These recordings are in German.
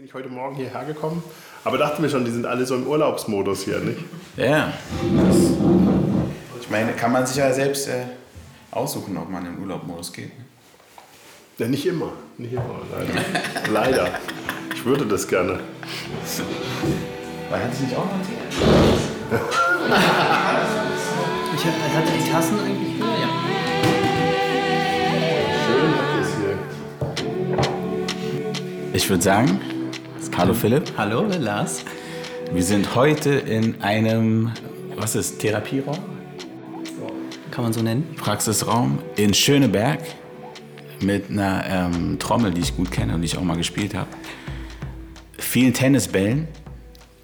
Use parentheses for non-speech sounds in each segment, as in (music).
Bin ich heute Morgen hierher gekommen, aber dachte mir schon, die sind alle so im Urlaubsmodus hier, nicht? Ja. Das, ich meine, kann man sich ja selbst äh, aussuchen, ob man in den Urlaubmodus geht. Ne? Ja, nicht immer. Nicht immer, leider. (laughs) leider. Ich würde das gerne. Weil hat sie nicht auch noch (laughs) Ich hatte die Tassen eigentlich nur, ja. Schön habt ihr es hier. Ich würde sagen, hallo Philipp. Hallo, Lars. Wir sind heute in einem, was ist, Therapieraum? Kann man so nennen? Praxisraum in Schöneberg mit einer ähm, Trommel, die ich gut kenne und die ich auch mal gespielt habe. Vielen Tennisbällen.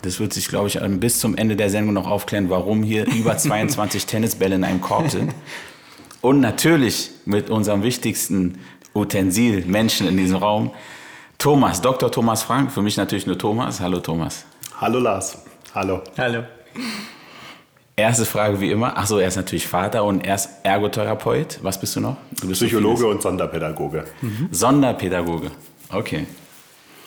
Das wird sich, glaube ich, ähm, bis zum Ende der Sendung noch aufklären, warum hier (laughs) über 22 Tennisbälle in einem Korb sind. Und natürlich mit unserem wichtigsten Utensil, Menschen in diesem Raum, Thomas, Dr. Thomas Frank. Für mich natürlich nur Thomas. Hallo Thomas. Hallo Lars. Hallo. Hallo. Erste Frage wie immer. Achso, er ist natürlich Vater und er ist Ergotherapeut. Was bist du noch? Du bist Psychologe so und Sonderpädagoge. Mhm. Sonderpädagoge. Okay.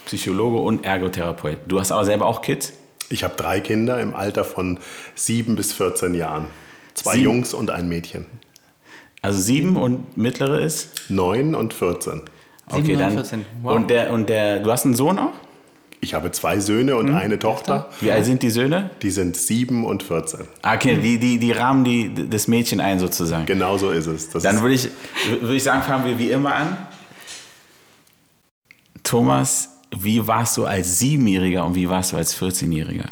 Psychologe und Ergotherapeut. Du hast aber selber auch Kids? Ich habe drei Kinder im Alter von sieben bis 14 Jahren. Zwei Sieben. Jungs und ein Mädchen. Also sieben und mittlere ist? Neun und 14. Okay, Sieben und dann. 14. Wow. Und der und der. Du hast einen Sohn auch? Ich habe zwei Söhne und eine Tochter. Wie alt sind die Söhne? Die sind sieben und 14. Ah, Okay, die, die, die rahmen die, das Mädchen ein sozusagen. Genau so ist es. Das Dann würde ich, würde ich sagen, fangen wir wie immer an. Thomas, wie warst du als Siebenjähriger und wie warst du als 14-Jähriger?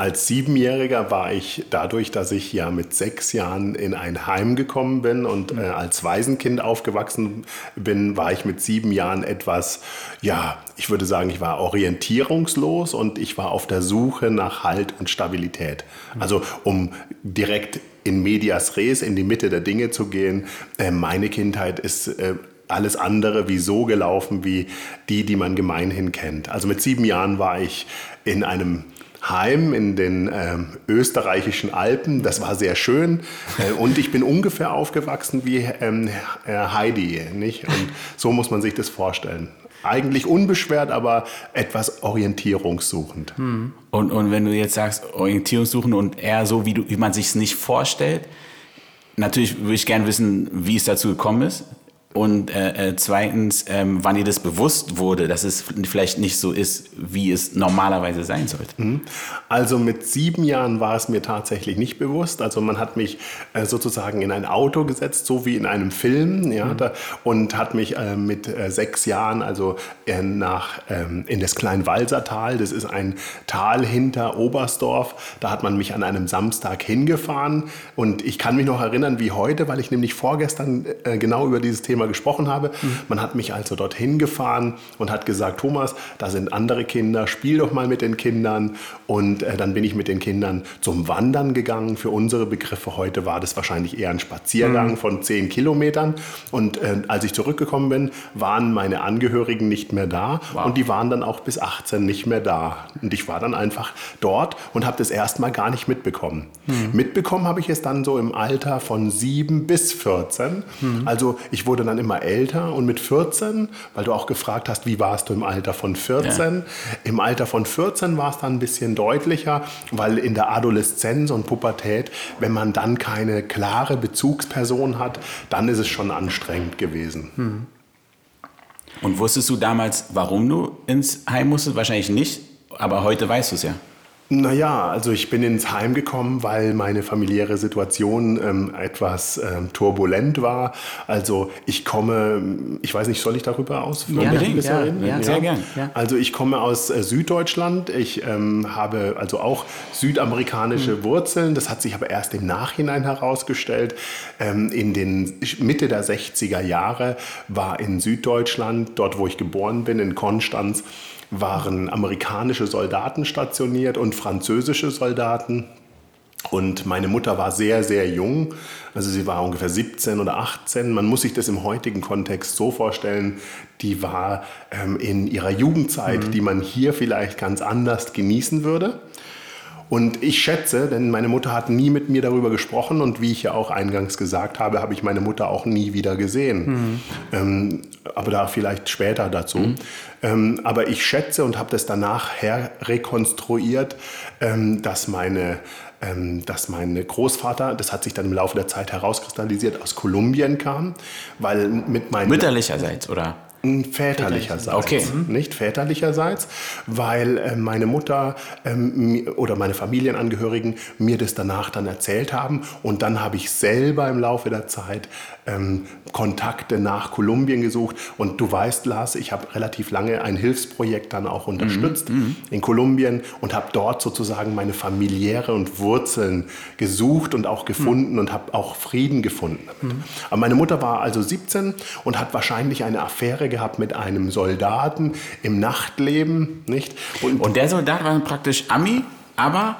Als Siebenjähriger war ich dadurch, dass ich ja mit sechs Jahren in ein Heim gekommen bin und äh, als Waisenkind aufgewachsen bin, war ich mit sieben Jahren etwas, ja, ich würde sagen, ich war orientierungslos und ich war auf der Suche nach Halt und Stabilität. Also um direkt in medias res, in die Mitte der Dinge zu gehen. Äh, meine Kindheit ist äh, alles andere wie so gelaufen wie die, die man gemeinhin kennt. Also mit sieben Jahren war ich in einem Heim in den ähm, österreichischen Alpen. Das war sehr schön. Äh, und ich bin ungefähr aufgewachsen wie ähm, äh, Heidi. Nicht? Und so muss man sich das vorstellen. Eigentlich unbeschwert, aber etwas orientierungssuchend. Und, und wenn du jetzt sagst, Orientierungssuchen und eher so, wie, du, wie man sich es nicht vorstellt, natürlich würde ich gerne wissen, wie es dazu gekommen ist. Und äh, äh, zweitens, ähm, wann dir das bewusst wurde, dass es vielleicht nicht so ist, wie es normalerweise sein sollte. Also mit sieben Jahren war es mir tatsächlich nicht bewusst. Also man hat mich äh, sozusagen in ein Auto gesetzt, so wie in einem Film, ja, da, und hat mich äh, mit äh, sechs Jahren also äh, nach ähm, in das Kleinwalsertal. Das ist ein Tal hinter Oberstdorf. Da hat man mich an einem Samstag hingefahren und ich kann mich noch erinnern wie heute, weil ich nämlich vorgestern genau über dieses Thema gesprochen habe. Man hat mich also dorthin gefahren und hat gesagt, Thomas, da sind andere Kinder, spiel doch mal mit den Kindern. Und äh, dann bin ich mit den Kindern zum Wandern gegangen. Für unsere Begriffe heute war das wahrscheinlich eher ein Spaziergang von zehn Kilometern. Und äh, als ich zurückgekommen bin, waren meine Angehörigen nicht mehr da und die waren dann auch bis 18 nicht mehr da. Und ich war dann einfach dort und habe das erstmal gar nicht mitbekommen. Mitbekommen habe ich es dann so im Alter von 7 bis 14. Also ich wurde dann immer älter und mit 14, weil du auch gefragt hast, wie warst du im Alter von 14? Im Alter von 14 war es dann ein bisschen deutlicher, weil in der Adoleszenz und Pubertät, wenn man dann keine klare Bezugsperson hat, dann ist es schon anstrengend gewesen. Und wusstest du damals, warum du ins Heim musstest? Wahrscheinlich nicht, aber heute weißt du es ja. Naja, also ich bin ins Heim gekommen, weil meine familiäre Situation ähm, etwas ähm, turbulent war. Also ich komme, ich weiß nicht, soll ich darüber ausführen? Gerne, ein bisschen ja, reden? ja, sehr gern. Ja. Also ich komme aus äh, Süddeutschland. Ich ähm, habe also auch südamerikanische Wurzeln. Das hat sich aber erst im Nachhinein herausgestellt. Ähm, in den Mitte der 60er Jahre war in Süddeutschland, dort wo ich geboren bin, in Konstanz, waren amerikanische Soldaten stationiert und französische Soldaten. Und meine Mutter war sehr, sehr jung. Also sie war ungefähr 17 oder 18. Man muss sich das im heutigen Kontext so vorstellen, die war ähm, in ihrer Jugendzeit, die man hier vielleicht ganz anders genießen würde. Und ich schätze, denn meine Mutter hat nie mit mir darüber gesprochen und wie ich ja auch eingangs gesagt habe, habe ich meine Mutter auch nie wieder gesehen. Ähm, aber da vielleicht später dazu. Ähm, aber ich schätze und habe das danach her rekonstruiert, ähm, dass meine ähm, dass mein Großvater, das hat sich dann im Laufe der Zeit herauskristallisiert, aus Kolumbien kam, weil mit meinen Mütterlicherseits, oder? Väterlicherseits. Okay. Nicht väterlicherseits, weil äh, meine Mutter ähm, oder meine Familienangehörigen mir das danach dann erzählt haben. Und dann habe ich selber im Laufe der Zeit ähm, Kontakte nach Kolumbien gesucht. Und du weißt, Lars, ich habe relativ lange ein Hilfsprojekt dann auch unterstützt in Kolumbien und habe dort sozusagen meine familiäre und Wurzeln gesucht und auch gefunden und habe auch Frieden gefunden. damit. Aber meine Mutter war also 17 und hat wahrscheinlich eine Affäre gehabt mit einem Soldaten im Nachtleben, nicht? Und, Und der Soldat war praktisch Ami, aber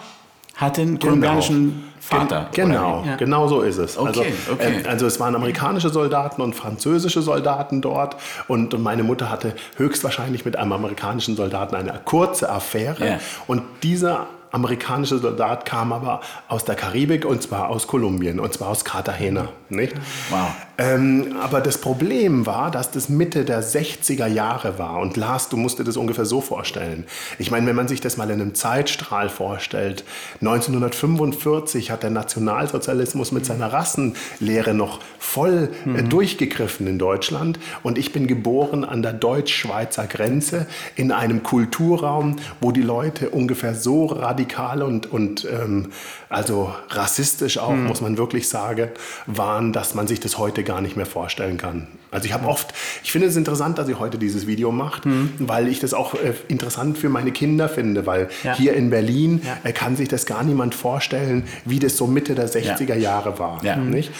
hatte einen kolumbianischen Vater. Gen- Genau, oder wie? Ja. genau so ist es. also, Okay, okay. ähm, also es waren amerikanische Soldaten und französische Soldaten dort und meine Mutter hatte höchstwahrscheinlich mit einem amerikanischen Soldaten eine kurze Affäre Ja. und dieser amerikanische Soldat kam aber aus der Karibik und zwar aus Kolumbien und zwar aus Cartagena, nicht? Wow. Ähm, aber das Problem war, dass das Mitte der 60er Jahre war. Und Lars, du musst dir das ungefähr so vorstellen. Ich meine, wenn man sich das mal in einem Zeitstrahl vorstellt, 1945 hat der Nationalsozialismus mit seiner Rassenlehre noch voll äh, durchgegriffen in Deutschland. Und ich bin geboren an der deutsch-schweizer Grenze in einem Kulturraum, wo die Leute ungefähr so radikal und, und ähm, also rassistisch auch, muss man wirklich sagen, waren, dass man sich das heute gar nicht mehr vorstellen kann. Also ich habe oft, ich finde es interessant, dass ihr heute dieses Video macht, weil ich das auch äh, interessant für meine Kinder finde, weil Ja. hier in Berlin Ja. äh, kann sich das gar niemand vorstellen, wie das so Mitte der 60er Jahre war. Nicht?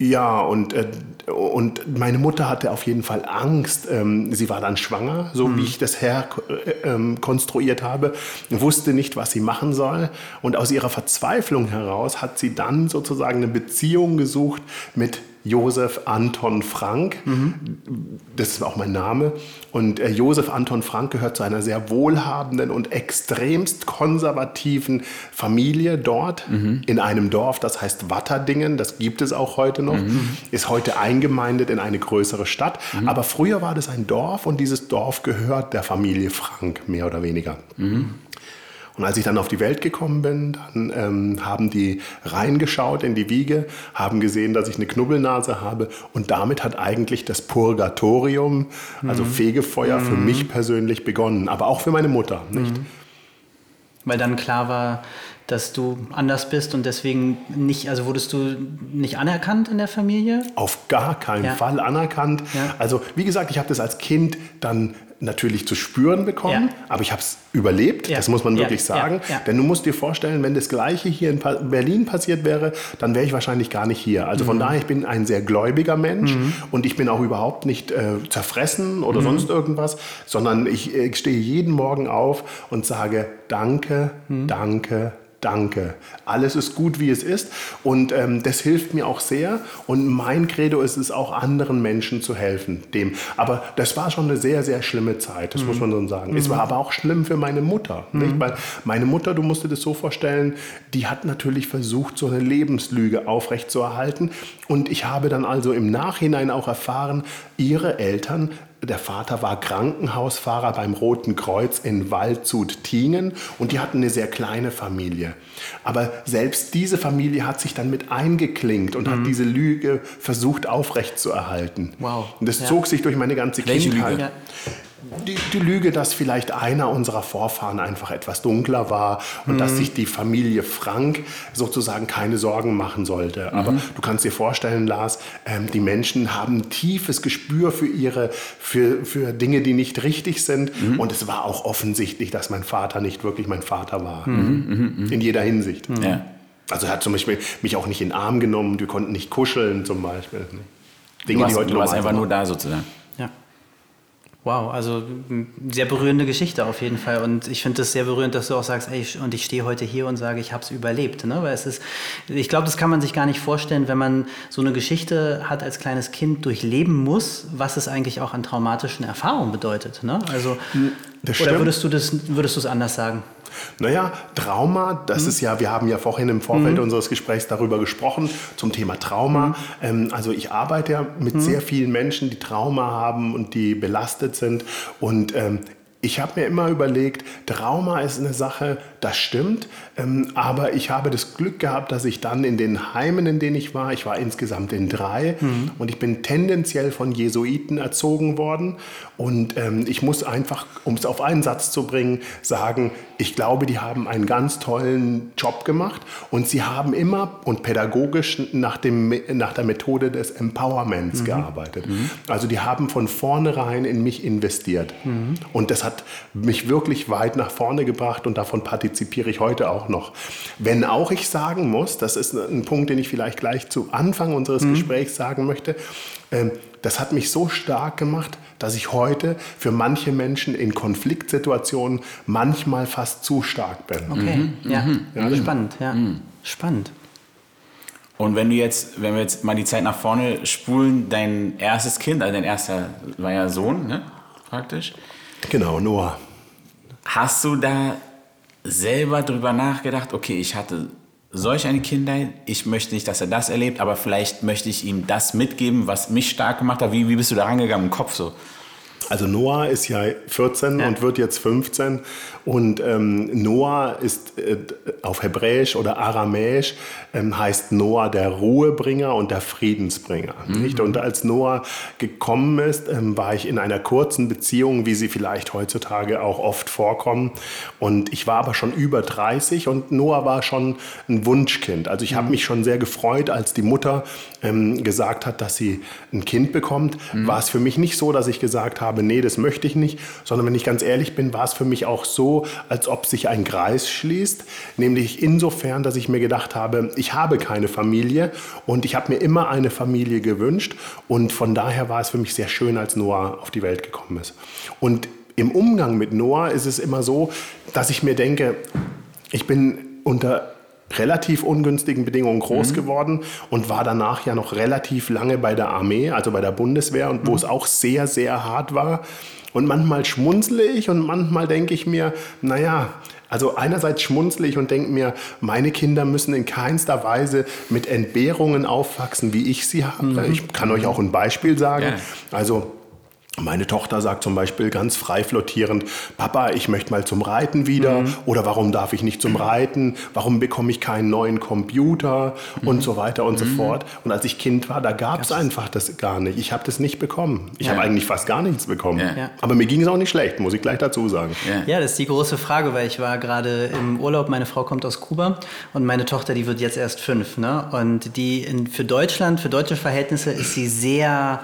Ja, und, äh, und meine Mutter hatte auf jeden Fall Angst. Ähm, sie war dann schwanger, so wie ich das her äh, ähm, konstruiert habe, wusste nicht, was sie machen soll. Und aus ihrer Verzweiflung heraus hat sie dann sozusagen eine Beziehung gesucht mit Josef Anton Frank. Das ist auch mein Name. Und äh, Josef Anton Frank gehört zu einer sehr wohlhabenden und extremst konservativen Familie dort in einem Dorf, das heißt Watterdingen. Das gibt es auch heute noch. Ist heute eingemeindet in eine größere Stadt. Aber früher war das ein Dorf und dieses Dorf gehört der Familie Frank, mehr oder weniger. Und als ich dann auf die Welt gekommen bin, dann ähm, haben die reingeschaut in die Wiege, haben gesehen, dass ich eine Knubbelnase habe und damit hat eigentlich das Purgatorium, also Fegefeuer für mich persönlich begonnen, aber auch für meine Mutter, nicht? Weil dann klar war, dass du anders bist und deswegen nicht, also wurdest du nicht anerkannt in der Familie? Auf gar keinen Ja. Fall anerkannt. Ja. Also wie gesagt, ich habe das als Kind dann natürlich zu spüren bekommen, Ja. aber ich habe es überlebt, Ja. das muss man wirklich sagen. Denn du musst dir vorstellen, wenn das Gleiche hier in Pa- Berlin passiert wäre, dann wäre ich wahrscheinlich gar nicht hier. Also Mhm. von daher, ich bin ein sehr gläubiger Mensch und ich bin auch überhaupt nicht äh, zerfressen Mhm. oder sonst irgendwas, sondern ich, äh, stehe jeden Morgen auf und sage Danke, Mhm. danke, Danke. Alles ist gut, wie es ist. Und ähm, das hilft mir auch sehr. Und mein Credo ist es auch, anderen Menschen zu helfen. Dem. Aber das war schon eine sehr, sehr schlimme Zeit. Das muss man so sagen. Es war aber auch schlimm für meine Mutter. Nicht? Weil meine Mutter, du musst dir das so vorstellen, die hat natürlich versucht, so eine Lebenslüge aufrechtzuerhalten. Und ich habe dann also im Nachhinein auch erfahren, ihre Eltern der Vater war Krankenhausfahrer beim Roten Kreuz in Waldshut-Tingen und die hatten eine sehr kleine Familie. Aber selbst diese Familie hat sich dann mit eingeklinkt und hat diese Lüge versucht aufrechtzuerhalten. Wow. Und das Ja. zog sich durch meine ganze Welche Kindheit. Lüge? Die, die Lüge, dass vielleicht einer unserer Vorfahren einfach etwas dunkler war und dass sich die Familie Frank sozusagen keine Sorgen machen sollte. Aber du kannst dir vorstellen, Lars, ähm, die Menschen haben ein tiefes Gespür für ihre, für, für Dinge, die nicht richtig sind. Und es war auch offensichtlich, dass mein Vater nicht wirklich mein Vater war. In jeder Hinsicht. Ja. Also er hat zum Beispiel mich auch nicht in den Arm genommen, wir konnten nicht kuscheln zum Beispiel. Du warst, du warst einfach nur da sozusagen. Wow, also sehr berührende Geschichte auf jeden Fall. Und ich finde es sehr berührend, dass du auch sagst, ey, und ich stehe heute hier und sage, ich habe überlebt. Ne? Weil es ist, ich glaube, das kann man sich gar nicht vorstellen, wenn man so eine Geschichte hat als kleines Kind durchleben muss, was es eigentlich auch an traumatischen Erfahrungen bedeutet. Ne? Also, Das Oder stimmt. würdest du das würdest du es anders sagen? Naja, Trauma, das ist ja, wir haben ja vorhin im Vorfeld unseres Gesprächs darüber gesprochen, zum Thema Trauma. Ähm, also ich arbeite ja mit sehr vielen Menschen, die Trauma haben und die belastet sind. Und ähm, ich habe mir immer überlegt, Trauma ist eine Sache, das stimmt, ähm, aber ich habe das Glück gehabt, dass ich dann in den Heimen, in denen ich war, ich war insgesamt in drei und ich bin tendenziell von Jesuiten erzogen worden. Und ähm, ich muss einfach, um es auf einen Satz zu bringen, sagen, ich glaube, die haben einen ganz tollen Job gemacht. Und sie haben immer und pädagogisch nach, dem, nach der Methode des Empowerments gearbeitet. Also die haben von vornherein in mich investiert. Und das hat mich wirklich weit nach vorne gebracht und davon partizipiere ich heute auch noch. Wenn auch ich sagen muss, das ist ein Punkt, den ich vielleicht gleich zu Anfang unseres Gesprächs sagen möchte, ähm, das hat mich so stark gemacht, dass ich heute für manche Menschen in Konfliktsituationen manchmal fast zu stark bin. Okay, ja. Spannend, ja. Spannend. Und wenn du jetzt, wenn wir jetzt mal die Zeit nach vorne spulen, dein erstes Kind, also dein erster war ja Sohn, ne? Praktisch. Genau, Noah. Hast du da selber drüber nachgedacht, okay, ich hatte solch eine Kindheit, ich möchte nicht, dass er das erlebt, aber vielleicht möchte ich ihm das mitgeben, was mich stark gemacht hat. Wie, wie bist du da rangegangen im Kopf so? Also Noah ist ja 14 und wird jetzt 15 und ähm, Noah ist äh, auf Hebräisch oder Aramäisch ähm, heißt Noah der Ruhebringer und der Friedensbringer. Nicht? Und als Noah gekommen ist, ähm, war ich in einer kurzen Beziehung, wie sie vielleicht heutzutage auch oft vorkommen. Und ich war aber schon über 30 und Noah war schon ein Wunschkind. Also ich habe mich schon sehr gefreut, als die Mutter ähm, gesagt hat, dass sie ein Kind bekommt. War es für mich nicht so, dass ich gesagt habe, nee, das möchte ich nicht, sondern wenn ich ganz ehrlich bin, war es für mich auch so, als ob sich ein Kreis schließt, nämlich insofern, dass ich mir gedacht habe, ich habe keine Familie und ich habe mir immer eine Familie gewünscht. Und von daher war es für mich sehr schön, als Noah auf die Welt gekommen ist. Und im Umgang mit Noah ist es immer so, dass ich mir denke, ich bin unter relativ ungünstigen Bedingungen groß geworden und war danach ja noch relativ lange bei der Armee, also bei der Bundeswehr und wo es auch sehr, sehr hart war. Und manchmal schmunzle ich und manchmal denke ich mir, naja, also einerseits schmunzle ich und denke mir, meine Kinder müssen in keinster Weise mit Entbehrungen aufwachsen, wie ich sie habe. Ich kann euch auch ein Beispiel sagen. Gerne. Also meine Tochter sagt zum Beispiel ganz frei flottierend, Papa, ich möchte mal zum Reiten wieder oder warum darf ich nicht zum Reiten, warum bekomme ich keinen neuen Computer und so weiter und so fort. Und als ich Kind war, da gab es einfach das gar nicht. Ich habe das nicht bekommen. Ich Ja. habe eigentlich fast gar nichts bekommen. Ja. Ja. Aber mir ging es auch nicht schlecht, muss ich gleich dazu sagen. Ja. Ja, das ist die große Frage, weil ich war gerade im Urlaub, meine Frau kommt aus Kuba und meine Tochter, die wird jetzt erst fünf. Ne? Und die in, für Deutschland, für deutsche Verhältnisse ist sie sehr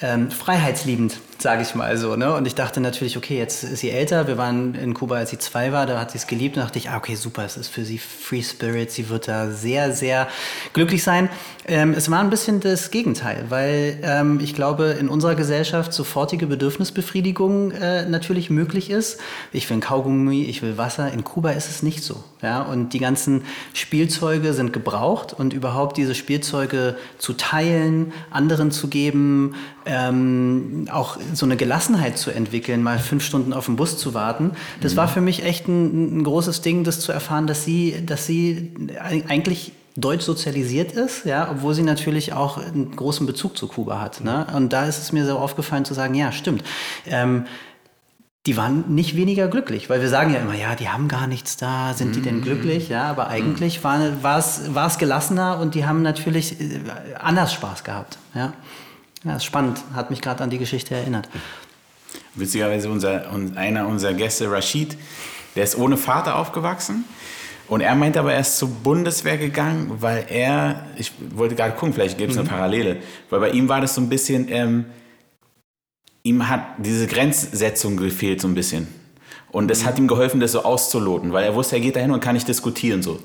ähm, freiheitsliebend, sage ich mal so. Ne? Und ich dachte natürlich, okay, jetzt ist sie älter. Wir waren in Kuba, als sie zwei war, da hat sie es geliebt. Und dachte ich, ah, okay, super, es ist für sie Free Spirit. Sie wird da sehr, sehr glücklich sein. Ähm, es war ein bisschen das Gegenteil, weil ähm, ich glaube, in unserer Gesellschaft sofortige Bedürfnisbefriedigung äh, natürlich möglich ist. Ich will ein Kaugummi, ich will Wasser. In Kuba ist es nicht so. Ja? Und die ganzen Spielzeuge sind gebraucht und überhaupt diese Spielzeuge zu teilen, anderen zu geben, ähm, auch so eine Gelassenheit zu entwickeln, mal fünf Stunden auf den Bus zu warten. Das war für mich echt ein, ein großes Ding, das zu erfahren, dass sie, dass sie eigentlich deutsch sozialisiert ist, ja, obwohl sie natürlich auch einen großen Bezug zu Kuba hat. Ne? Und da ist es mir so aufgefallen zu sagen, ja, stimmt. Ähm, die waren nicht weniger glücklich, weil wir sagen ja immer, ja, die haben gar nichts da, sind die denn glücklich? Ja, aber eigentlich war, war, es, war es gelassener und die haben natürlich äh, anders Spaß gehabt. Ja, ja ist spannend, hat mich gerade an die Geschichte erinnert. Witzigerweise unser, un- einer unserer Gäste, Rashid, der ist ohne Vater aufgewachsen. Und er meinte aber, er ist zur Bundeswehr gegangen, weil er, ich wollte gerade gucken, vielleicht gibt es eine Parallele, weil bei ihm war das so ein bisschen, ähm, ihm hat diese Grenzsetzung gefehlt so ein bisschen. Und das hat ihm geholfen, das so auszuloten, weil er wusste, er geht dahin und kann nicht diskutieren so.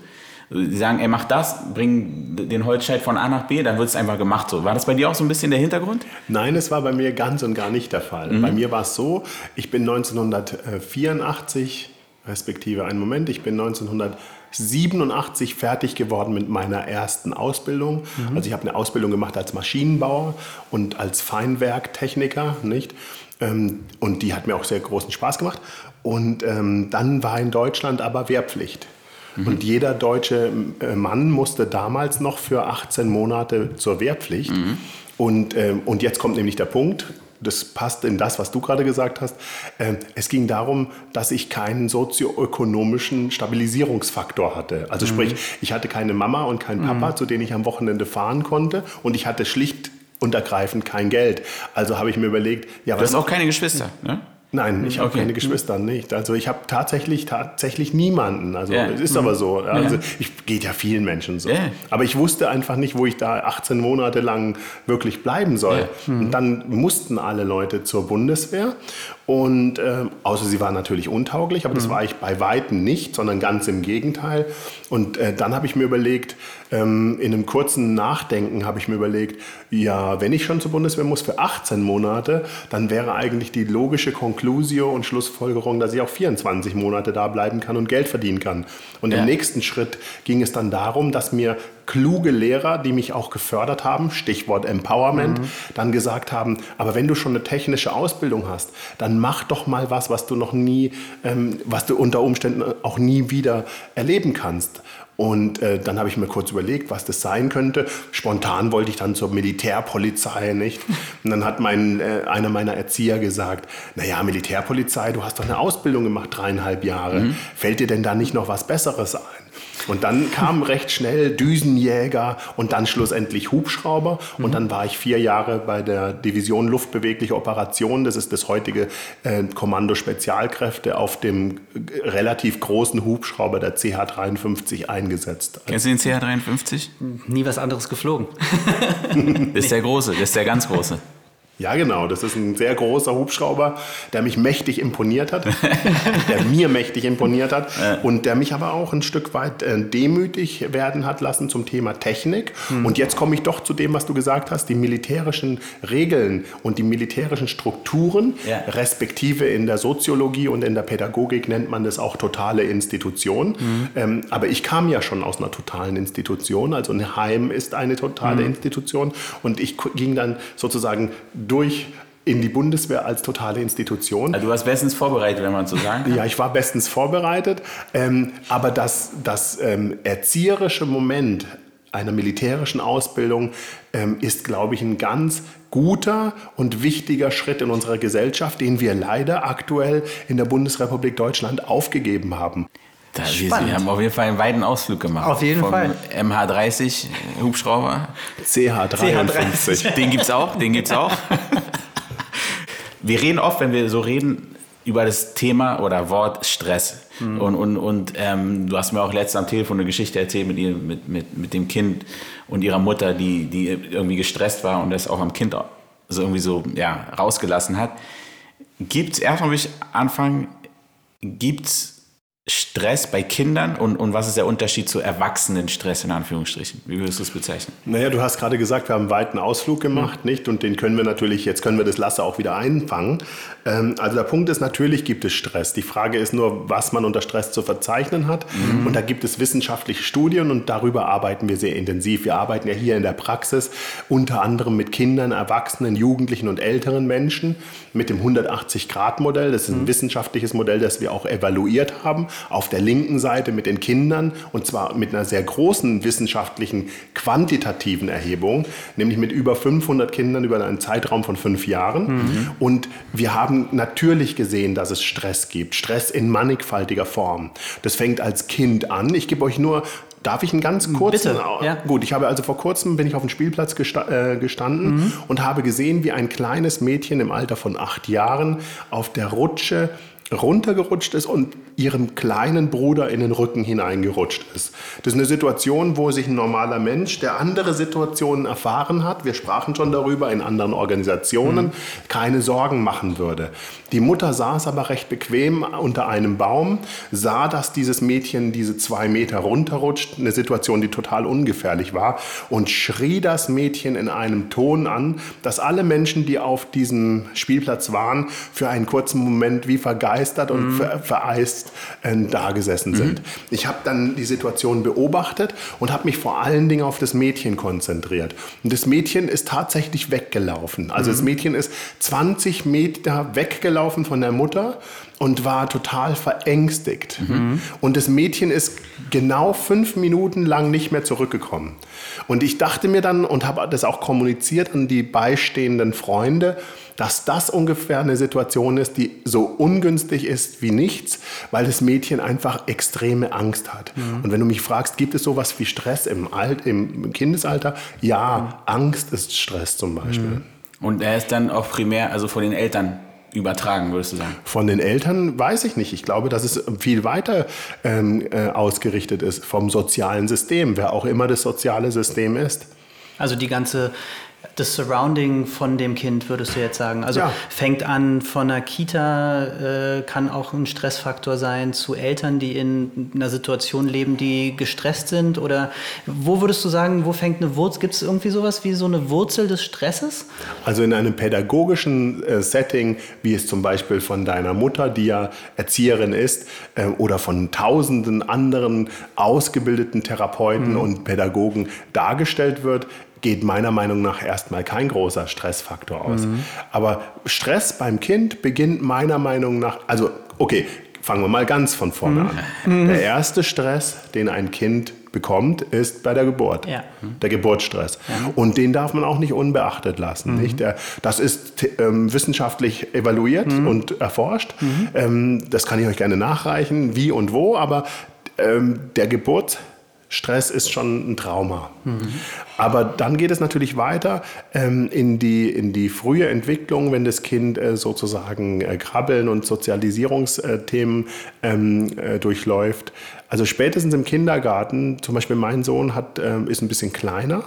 Die sagen, er macht das, bring den Holzscheit von A nach B, dann wird es einfach gemacht so. War das bei dir auch so ein bisschen der Hintergrund? Nein, es war bei mir ganz und gar nicht der Fall. Bei mir war es so, ich bin 1984, respektive einen Moment, ich bin 1987 fertig geworden mit meiner ersten Ausbildung. Also ich habe eine Ausbildung gemacht als Maschinenbauer und als Feinwerktechniker, nicht? Ähm, und die hat mir auch sehr großen Spaß gemacht. Und ähm, dann war in Deutschland aber Wehrpflicht. Mhm. Und jeder deutsche äh, Mann musste damals noch für 18 Monate zur Wehrpflicht. Mhm. Und, ähm, und jetzt kommt nämlich der Punkt, das passt in das, was du gerade gesagt hast. Ähm, es ging darum, dass ich keinen sozioökonomischen Stabilisierungsfaktor hatte. Also mhm. sprich, ich hatte keine Mama und keinen Papa, mhm. zu denen ich am Wochenende fahren konnte. Und ich hatte schlicht und ergreifend kein Geld. Also habe ich mir überlegt, ja, was. Du hast auch keine Geschwister, ne? Nein, ich habe okay. keine Geschwister, nicht. Also ich habe tatsächlich tatsächlich niemanden. Also ja. es ist aber so. Also ja. ich geht ja vielen Menschen so. Ja. Aber ich wusste einfach nicht, wo ich da 18 Monate lang wirklich bleiben soll. Mhm. Und dann mussten alle Leute zur Bundeswehr und äh, außer sie war natürlich untauglich, aber mhm. das war ich bei Weitem nicht, sondern ganz im Gegenteil. Und äh, dann habe ich mir überlegt, ähm, in einem kurzen Nachdenken habe ich mir überlegt, ja, wenn ich schon zur Bundeswehr muss für 18 Monate, dann wäre eigentlich die logische Konklusio und Schlussfolgerung, dass ich auch 24 Monate da bleiben kann und Geld verdienen kann. Und ja. im nächsten Schritt ging es dann darum, dass mir kluge Lehrer, die mich auch gefördert haben, Stichwort Empowerment, mhm. dann gesagt haben, aber wenn du schon eine technische Ausbildung hast, dann mach doch mal was, was du noch nie, ähm, was du unter Umständen auch nie wieder erleben kannst. Und äh, dann habe ich mir kurz überlegt, was das sein könnte. Spontan wollte ich dann zur Militärpolizei, nicht? (laughs) Und dann hat mein, äh, einer meiner Erzieher gesagt, naja, Militärpolizei, du hast doch eine Ausbildung gemacht, dreieinhalb Jahre. Mhm. Fällt dir denn da nicht noch was Besseres ein? Und dann kam (laughs) recht schnell Düsenjäger und dann schlussendlich Hubschrauber. Und mhm. dann war ich vier Jahre bei der Division Luftbewegliche Operationen. Das ist das heutige äh, Kommando Spezialkräfte auf dem relativ großen Hubschrauber der CH-53 eingesetzt. Kennst du den CH-53? Nie was anderes geflogen. (laughs) das ist der große, das ist der ganz große. Ja, genau. Das ist ein sehr großer Hubschrauber, der mich mächtig imponiert hat, (laughs) der mir mächtig imponiert hat und der mich aber auch ein Stück weit äh, demütig werden hat lassen zum Thema Technik. Mhm. Und jetzt komme ich doch zu dem, was du gesagt hast, die militärischen Regeln und die militärischen Strukturen, ja. respektive in der Soziologie und in der Pädagogik nennt man das auch totale Institution. Mhm. Ähm, aber ich kam ja schon aus einer totalen Institution, also ein Heim ist eine totale mhm. Institution und ich ging dann sozusagen durch in die Bundeswehr als totale Institution. Also du warst bestens vorbereitet, wenn man so sagen kann. Ja, ich war bestens vorbereitet. Ähm, aber das, das ähm, erzieherische Moment einer militärischen Ausbildung ähm, ist, glaube ich, ein ganz guter und wichtiger Schritt in unserer Gesellschaft, den wir leider aktuell in der Bundesrepublik Deutschland aufgegeben haben. Da, wir, wir, haben auf jeden Fall einen weiten Ausflug gemacht. Auf jeden Vom Fall. MH30 Hubschrauber. CH53. Den gibt's auch, den gibt's auch. (laughs) wir reden oft, wenn wir so reden, über das Thema oder Wort Stress. Mhm. Und, und, und ähm, du hast mir auch letztens am Telefon eine Geschichte erzählt mit, ihr, mit, mit, mit dem Kind und ihrer Mutter, die, die irgendwie gestresst war und das auch am Kind so irgendwie so ja, rausgelassen hat. Gibt es, erstmal will ich anfangen, gibt es Stress bei Kindern und, und was ist der Unterschied zu Erwachsenenstress in Anführungsstrichen? Wie würdest du es bezeichnen? Naja, du hast gerade gesagt, wir haben einen weiten Ausflug gemacht, mhm. nicht? Und den können wir natürlich, jetzt können wir das Lasse auch wieder einfangen. Ähm, also der Punkt ist, natürlich gibt es Stress. Die Frage ist nur, was man unter Stress zu verzeichnen hat. Mhm. Und da gibt es wissenschaftliche Studien und darüber arbeiten wir sehr intensiv. Wir arbeiten ja hier in der Praxis unter anderem mit Kindern, Erwachsenen, Jugendlichen und älteren Menschen mit dem 180-Grad-Modell. Das ist ein mhm. wissenschaftliches Modell, das wir auch evaluiert haben auf der linken Seite mit den Kindern und zwar mit einer sehr großen wissenschaftlichen quantitativen Erhebung, nämlich mit über 500 Kindern über einen Zeitraum von fünf Jahren. Mhm. Und wir haben natürlich gesehen, dass es Stress gibt, Stress in mannigfaltiger Form. Das fängt als Kind an. Ich gebe euch nur Darf ich einen ganz kurzen? Bitte, ja. Gut, ich habe also vor kurzem bin ich auf dem Spielplatz gesta äh, gestanden mhm. und habe gesehen, wie ein kleines Mädchen im Alter von acht Jahren auf der Rutsche runtergerutscht ist und ihrem kleinen Bruder in den Rücken hineingerutscht ist. Das ist eine Situation, wo sich ein normaler Mensch, der andere Situationen erfahren hat, wir sprachen schon darüber in anderen Organisationen, mhm. keine Sorgen machen würde. Die Mutter saß aber recht bequem unter einem Baum, sah, dass dieses Mädchen diese zwei Meter runterrutscht, eine Situation, die total ungefährlich war, und schrie das Mädchen in einem Ton an, dass alle Menschen, die auf diesem Spielplatz waren, für einen kurzen Moment wie vergeigt entgeistert und ver äh, da gesessen sind. Ich habe dann die Situation beobachtet und habe mich vor allen Dingen auf das Mädchen konzentriert. Und das Mädchen ist tatsächlich weggelaufen. Also das Mädchen ist 20 Meter weggelaufen von der Mutter und war total verängstigt. Und das Mädchen ist genau fünf Minuten lang nicht mehr zurückgekommen. Und ich dachte mir dann und habe das auch kommuniziert an die beistehenden Freunde, dass das ungefähr eine Situation ist, die so ungünstig ist wie nichts, weil das Mädchen einfach extreme Angst hat. Und wenn du mich fragst, gibt es sowas wie Stress im, Alt, im Kindesalter? Ja, Angst ist Stress zum Beispiel. Und er ist dann auch primär, also von den Eltern übertragen, würdest du sagen? Von den Eltern weiß ich nicht. Ich glaube, dass es viel weiter ähm, äh, ausgerichtet ist vom sozialen System, wer auch immer das soziale System ist. Also die ganze, das Surrounding von dem Kind, würdest du jetzt sagen. Also Ja. fängt an von einer Kita, äh, kann auch ein Stressfaktor sein, zu Eltern, die in einer Situation leben, die gestresst sind. Oder wo würdest du sagen, wo fängt eine Wurzel? Gibt es irgendwie sowas wie so eine Wurzel des Stresses? Also in einem pädagogischen äh, Setting, wie es zum Beispiel von deiner Mutter, die ja Erzieherin ist, äh, oder von tausenden anderen ausgebildeten Therapeuten und Pädagogen dargestellt wird, geht meiner Meinung nach erstmal kein großer Stressfaktor aus. Aber Stress beim Kind beginnt meiner Meinung nach, also okay, fangen wir mal ganz von vorne an. Der erste Stress, den ein Kind bekommt, ist bei der Geburt. Ja. Der Geburtsstress. Und den darf man auch nicht unbeachtet lassen. Nicht? Der, das ist ähm, wissenschaftlich evaluiert und erforscht. Ähm, das kann ich euch gerne nachreichen, wie und wo, aber ähm, der Geburtsstress ist schon ein Trauma. Aber dann geht es natürlich weiter ähm, in, die, in die frühe Entwicklung, wenn das Kind äh, sozusagen äh, Krabbeln und Sozialisierungsthemen ähm, äh, durchläuft. Also spätestens im Kindergarten, zum Beispiel mein Sohn hat, ähm, ist ein bisschen kleiner.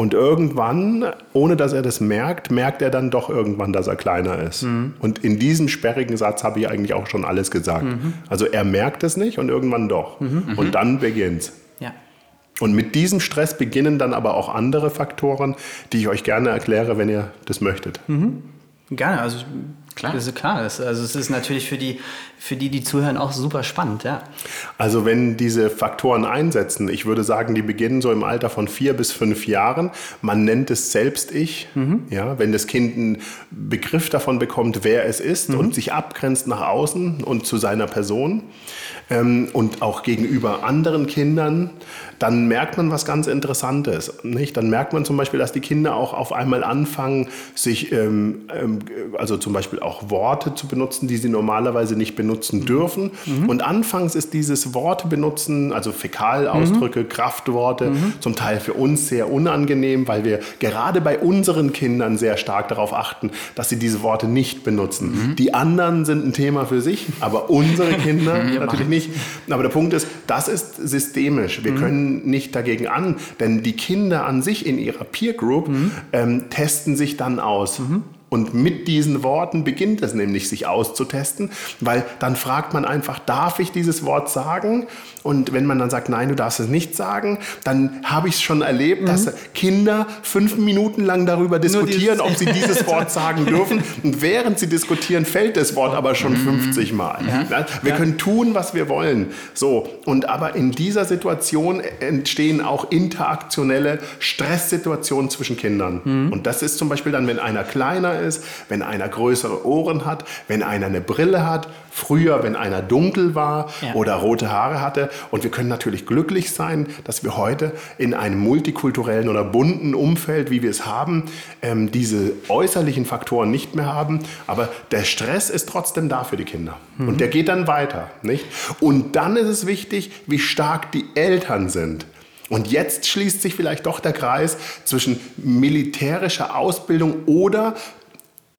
Und irgendwann, ohne dass er das merkt, merkt er dann doch irgendwann, dass er kleiner ist. Und in diesem sperrigen Satz habe ich eigentlich auch schon alles gesagt. Also er merkt es nicht und irgendwann doch. Und dann beginnt's. Ja. Und mit diesem Stress beginnen dann aber auch andere Faktoren, die ich euch gerne erkläre, wenn ihr das möchtet. Gerne, also Klar. Das ist klar. Das, also es ist natürlich für die, für die, die zuhören, auch super spannend, ja. Also wenn diese Faktoren einsetzen, ich würde sagen, die beginnen so im Alter von vier bis fünf Jahren. Man nennt es Selbst-Ich. Ja, wenn das Kind einen Begriff davon bekommt, wer es ist und sich abgrenzt nach außen und zu seiner Person ähm, und auch gegenüber anderen Kindern, dann merkt man was ganz Interessantes. Nicht? Dann merkt man zum Beispiel, dass die Kinder auch auf einmal anfangen, sich ähm, ähm, also zum Beispiel auch Worte zu benutzen, die sie normalerweise nicht benutzen dürfen. Und anfangs ist dieses Worte benutzen, also Fäkalausdrücke, Kraftworte, zum Teil für uns sehr unangenehm, weil wir gerade bei unseren Kindern sehr stark darauf achten, dass sie diese Worte nicht benutzen. Die anderen sind ein Thema für sich, aber unsere Kinder (laughs) natürlich nicht. Aber der Punkt ist, das ist systemisch. Wir können nicht dagegen an, denn die Kinder an sich in ihrer Peer Group ähm, testen sich dann aus. Und mit diesen Worten beginnt es nämlich, sich auszutesten, weil dann fragt man einfach, darf ich dieses Wort sagen? Und wenn man dann sagt, nein, du darfst es nicht sagen, dann habe ich es schon erlebt, dass Kinder fünf Minuten lang darüber diskutieren, ob sie dieses (laughs) Wort sagen dürfen. Und während sie diskutieren, fällt das Wort aber schon 50 Mal. Ja? Wir können tun, was wir wollen. So. Und aber in dieser Situation entstehen auch interaktionelle Stresssituationen zwischen Kindern. Und das ist zum Beispiel dann, wenn einer kleiner ist, wenn einer größere Ohren hat, wenn einer eine Brille hat, früher, wenn einer dunkel war Ja. oder rote Haare hatte. Und wir können natürlich glücklich sein, dass wir heute in einem multikulturellen oder bunten Umfeld, wie wir es haben, ähm, diese äußerlichen Faktoren nicht mehr haben. Aber der Stress ist trotzdem da für die Kinder. Und der geht dann weiter. Nicht? Und dann ist es wichtig, wie stark die Eltern sind. Und jetzt schließt sich vielleicht doch der Kreis zwischen militärischer Ausbildung oder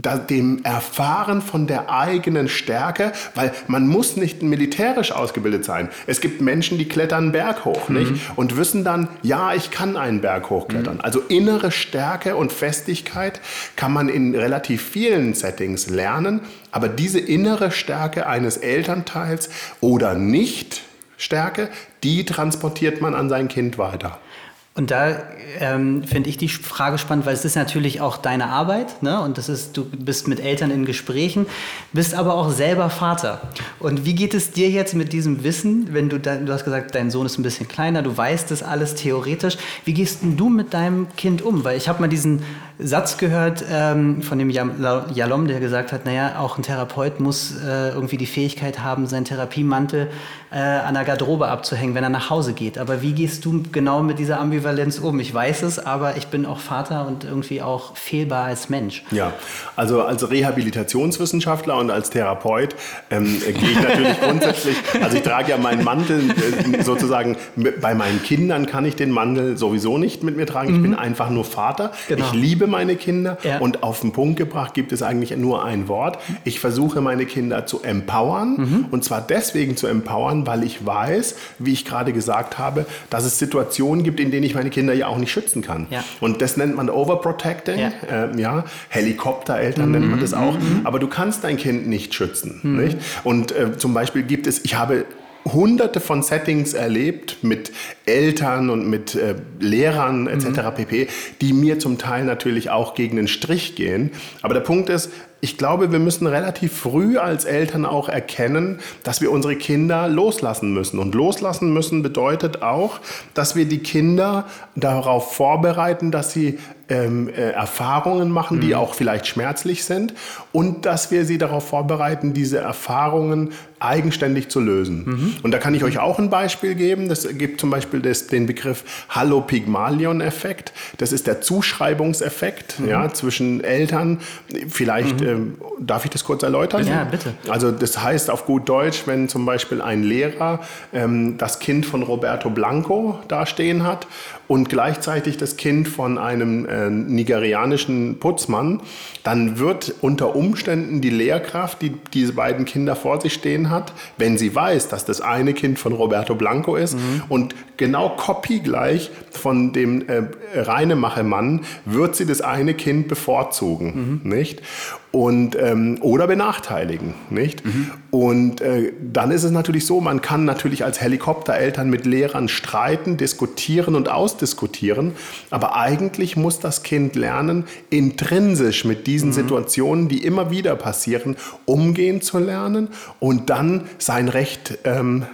dem Erfahren von der eigenen Stärke, weil man muss nicht militärisch ausgebildet sein. Es gibt Menschen, die klettern einen Berg hoch nicht? und wissen dann, ja, ich kann einen Berg hochklettern. Also innere Stärke und Festigkeit kann man in relativ vielen Settings lernen, aber diese innere Stärke eines Elternteils oder nicht Stärke, die transportiert man an sein Kind weiter. Und da ähm, finde ich die Frage spannend, weil es ist natürlich auch deine Arbeit, ne? Und das ist, du bist mit Eltern in Gesprächen, bist aber auch selber Vater. Und wie geht es dir jetzt mit diesem Wissen, wenn du, da, du hast gesagt, dein Sohn ist ein bisschen kleiner, du weißt das alles theoretisch. Wie gehst du mit deinem Kind um? Weil ich habe mal diesen Satz gehört ähm, von dem Jalom, der gesagt hat, naja, auch ein Therapeut muss äh, irgendwie die Fähigkeit haben, seinen Therapiemantel äh, an der Garderobe abzuhängen, wenn er nach Hause geht. Aber wie gehst du genau mit dieser Ambivalenz um? Ich weiß es, aber ich bin auch Vater und irgendwie auch fehlbar als Mensch. Ja, also als Rehabilitationswissenschaftler und als Therapeut ähm, gehe ich natürlich (laughs) grundsätzlich, also ich trage ja meinen Mantel äh, sozusagen, bei meinen Kindern kann ich den Mantel sowieso nicht mit mir tragen. Ich mhm. bin einfach nur Vater. Genau. Ich liebe meine Kinder ja. und auf den Punkt gebracht gibt es eigentlich nur ein Wort. Ich versuche meine Kinder zu empowern mhm. und zwar deswegen zu empowern, weil ich weiß, wie ich gerade gesagt habe, dass es Situationen gibt, in denen ich meine Kinder ja auch nicht schützen kann. Ja. Und das nennt man Overprotecting. Ja. Äh, ja. Helikoptereltern mhm. nennt man das auch. Mhm. Aber du kannst dein Kind nicht schützen. Mhm. Nicht? Und äh, zum Beispiel gibt es, ich habe hunderte von Settings erlebt mit Eltern und mit äh, Lehrern etc. Mhm. pp, die mir zum Teil natürlich auch gegen den Strich gehen. Aber der Punkt ist, ich glaube, wir müssen relativ früh als Eltern auch erkennen, dass wir unsere Kinder loslassen müssen. Und loslassen müssen bedeutet auch, dass wir die Kinder darauf vorbereiten, dass sie ähm, äh, Erfahrungen machen, mhm. die auch vielleicht schmerzlich sind und dass wir sie darauf vorbereiten, diese Erfahrungen eigenständig zu lösen. Mhm. Und da kann ich euch auch ein Beispiel geben. Das gibt zum Beispiel das, den Begriff Hallo-Pygmalion-Effekt. Das ist der Zuschreibungseffekt mhm. ja, zwischen Eltern. Vielleicht mhm. ähm, darf ich das kurz erläutern? Ja, bitte. Also das heißt auf gut Deutsch, wenn zum Beispiel ein Lehrer ähm, das Kind von Roberto Blanco dastehen hat und gleichzeitig das Kind von einem äh, nigerianischen Putzmann, dann wird unter Umständen die Lehrkraft, die diese beiden Kinder vor sich stehen hat, wenn sie weiß, dass das eine Kind von Roberto Blanco ist mhm. und genau kopiegleich von dem äh, Reinemache-Mann, wird sie das eine Kind bevorzugen, mhm. nicht? und ähm, oder benachteiligen, nicht? Mhm. Und äh, dann ist es natürlich so, man kann natürlich als Helikoptereltern mit Lehrern streiten, diskutieren und ausdiskutieren, aber eigentlich muss das Kind lernen, intrinsisch mit diesen mhm. Situationen, die immer wieder passieren, umgehen zu lernen und dann sein Recht ähm,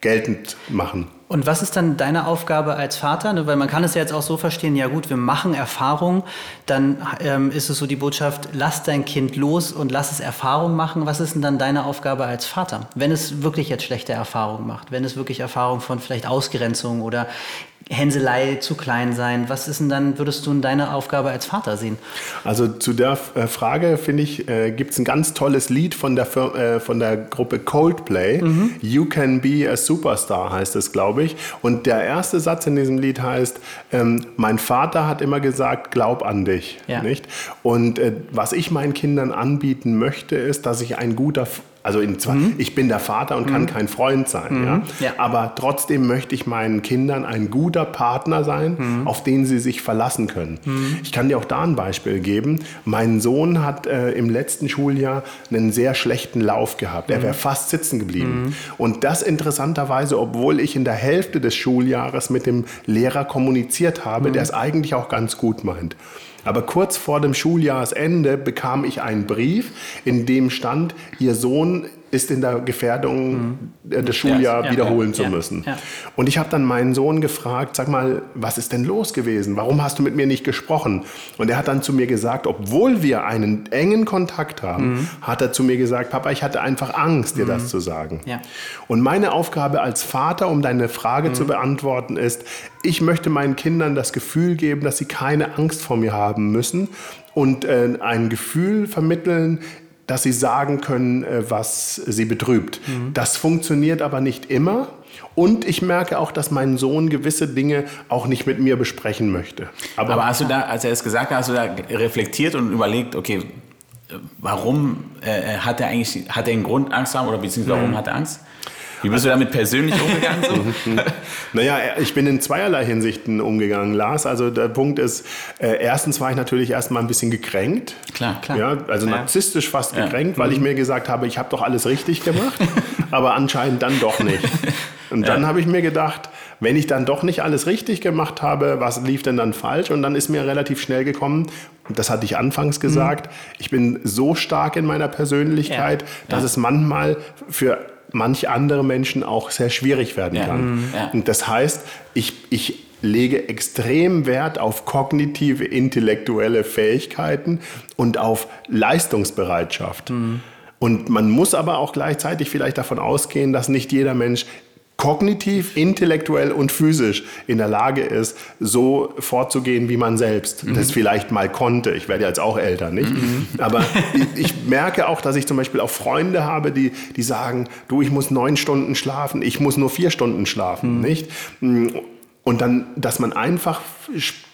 geltend machen. Und was ist dann deine Aufgabe als Vater? Ne, weil man kann es ja jetzt auch so verstehen, ja gut, wir machen Erfahrung, dann ähm, ist es so die Botschaft, lass dein Kind los und lass es Erfahrung machen. Was ist denn dann deine Aufgabe als Vater? Wenn es wirklich jetzt schlechte Erfahrungen macht, wenn es wirklich Erfahrungen von vielleicht Ausgrenzung oder Hänselei zu klein sein? Was ist denn dann, würdest du in deiner Aufgabe als Vater sehen? Also zu der äh, Frage, finde ich, äh, gibt es ein ganz tolles Lied von der, äh, von der Gruppe Coldplay. Mhm. You Can Be a Superstar heißt es, glaube ich. Und der erste Satz in diesem Lied heißt, ähm, mein Vater hat immer gesagt, glaub an dich. Ja. Nicht? Und äh, was ich meinen Kindern anbieten möchte, ist, dass ich ein guter also zwar, mhm. ich bin der Vater und mhm. kann kein Freund sein, mhm. ja? ja? aber trotzdem möchte ich meinen Kindern ein guter Partner sein, mhm. auf den sie sich verlassen können. Mhm. Ich kann dir auch da ein Beispiel geben. Mein Sohn hat äh, im letzten Schuljahr einen sehr schlechten Lauf gehabt. Er wäre fast sitzen geblieben. Und das interessanterweise, obwohl ich in der Hälfte des Schuljahres mit dem Lehrer kommuniziert habe, der es eigentlich auch ganz gut meint. Aber kurz vor dem Schuljahresende bekam ich einen Brief, in dem stand, Ihr Sohn ist in der Gefährdung, mhm. das Schuljahr ja, wiederholen ja, zu müssen. Und ich habe dann meinen Sohn gefragt, sag mal, was ist denn los gewesen? Warum hast du mit mir nicht gesprochen? Und er hat dann zu mir gesagt, obwohl wir einen engen Kontakt haben, mhm. hat er zu mir gesagt, Papa, ich hatte einfach Angst, dir mhm. das zu sagen. Und meine Aufgabe als Vater, um deine Frage zu mhm. beantworten, ist, ich möchte meinen Kindern das Gefühl geben, dass sie keine Angst vor mir haben müssen und äh, ein Gefühl vermitteln, dass sie sagen können, äh, was sie betrübt. Mhm. Das funktioniert aber nicht immer. Und ich merke auch, dass mein Sohn gewisse Dinge auch nicht mit mir besprechen möchte. Aber, aber hast du da, als er es gesagt hat, hast du da reflektiert und überlegt, okay, warum äh, hat er eigentlich, hat er einen Grund Angst haben oder beziehungsweise warum mhm. hat er Angst? Wie bist du damit persönlich umgegangen? So? (laughs) naja, ich bin in zweierlei Hinsichten umgegangen, Lars. Also der Punkt ist, äh, erstens war ich natürlich erstmal ein bisschen gekränkt. Klar, klar. Ja, also ja. narzisstisch fast ja. gekränkt, weil mhm. ich mir gesagt habe, ich habe doch alles richtig gemacht, (laughs) aber anscheinend dann doch nicht. Und dann habe ich mir gedacht, wenn ich dann doch nicht alles richtig gemacht habe, was lief denn dann falsch? Und dann ist mir relativ schnell gekommen, das hatte ich anfangs gesagt, mhm. ich bin so stark in meiner Persönlichkeit, ja. dass ja. es manchmal für manche andere Menschen auch sehr schwierig werden ja. kann. Mhm. Und das heißt, ich, ich lege extrem Wert auf kognitive, intellektuelle Fähigkeiten und auf Leistungsbereitschaft. Mhm. Und man muss aber auch gleichzeitig vielleicht davon ausgehen, dass nicht jeder Mensch kognitiv, intellektuell und physisch in der Lage ist, so vorzugehen wie man selbst mhm. das vielleicht mal konnte. Ich werde jetzt auch älter, nicht? Mhm. Aber ich, ich, merke auch, dass ich zum Beispiel auch Freunde habe, die, die sagen, du, ich muss neun Stunden schlafen, ich muss nur vier Stunden schlafen, mhm. nicht? Und dann, dass man einfach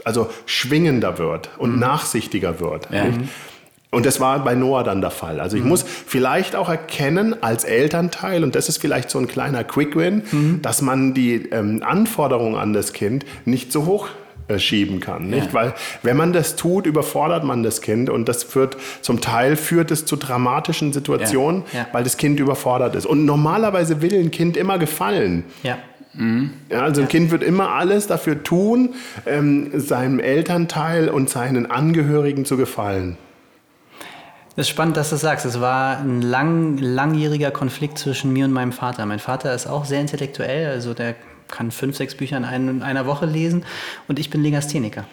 also schwingender wird und mhm. nachsichtiger wird. Ja. Und das war bei Noah dann der Fall. Also ich mhm. muss vielleicht auch erkennen als Elternteil, und das ist vielleicht so ein kleiner Quick-Win, mhm. dass man die ähm, Anforderungen an das Kind nicht so hoch äh, schieben kann, nicht? Ja. Weil wenn man das tut, überfordert man das Kind und das führt zum Teil führt es zu dramatischen Situationen, ja. Ja. weil das Kind überfordert ist. Und normalerweise will ein Kind immer gefallen. Ja. Mhm. Ja, also ein Kind wird immer alles dafür tun, ähm, seinem Elternteil und seinen Angehörigen zu gefallen. Es ist spannend, dass du das sagst. Es war ein lang, langjähriger Konflikt zwischen mir und meinem Vater. Mein Vater ist auch sehr intellektuell, also der kann fünf, sechs Bücher in, ein, einer Woche lesen und ich bin Legastheniker.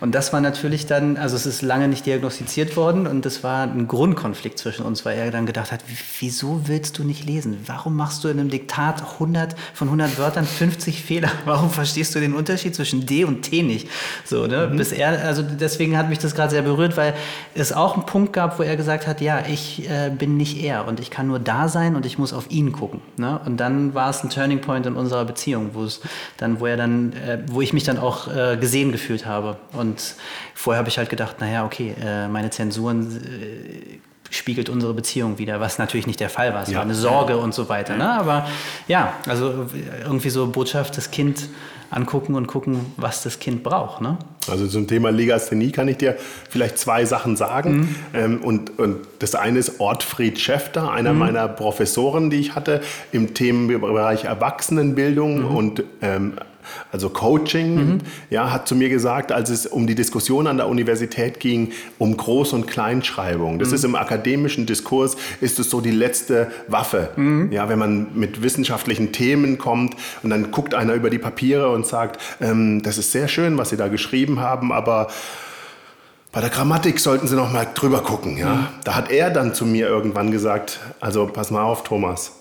Und das war natürlich dann, also es ist lange nicht diagnostiziert worden und das war ein Grundkonflikt zwischen uns, weil er dann gedacht hat, wieso willst du nicht lesen? Warum machst du in einem Diktat 100 von 100 Wörtern 50 Fehler? Warum verstehst du den Unterschied zwischen D und T nicht? So, ne? Mhm. Bis er, also deswegen hat mich das gerade sehr berührt, weil es auch einen Punkt gab, wo er gesagt hat, ja, ich äh, bin nicht er und ich kann nur da sein und ich muss auf ihn gucken. Ne? Und dann war es ein Turning Point in unserer Beziehung, wo es dann, wo er dann, äh, wo ich mich dann auch äh, gesehen gefühlt habe. Und vorher habe ich halt gedacht, naja, okay, äh, meine Zensuren äh, spiegelt unsere Beziehung wieder, was natürlich nicht der Fall war. Es ja. war eine Sorge und so weiter. Ne? Aber ja, also irgendwie so Botschaft, das Kind angucken und gucken, was das Kind braucht. Ne? Also zum Thema Legasthenie kann ich dir vielleicht zwei Sachen sagen. Mhm. Ähm, und, und das eine ist Ortfried Schäfter, einer mhm. meiner Professoren, die ich hatte im Themenbereich Erwachsenenbildung mhm. und ähm, also Coaching, mhm. ja, hat zu mir gesagt, als es um die Diskussion an der Universität ging, um Groß- und Kleinschreibung. Das mhm. ist im akademischen Diskurs, ist es so die letzte Waffe. Mhm. Ja, wenn man mit wissenschaftlichen Themen kommt und dann guckt einer über die Papiere und sagt, ähm, das ist sehr schön, was Sie da geschrieben haben, aber bei der Grammatik sollten Sie noch mal drüber gucken. Ja? Mhm. Da hat er dann zu mir irgendwann gesagt, also pass mal auf, Thomas,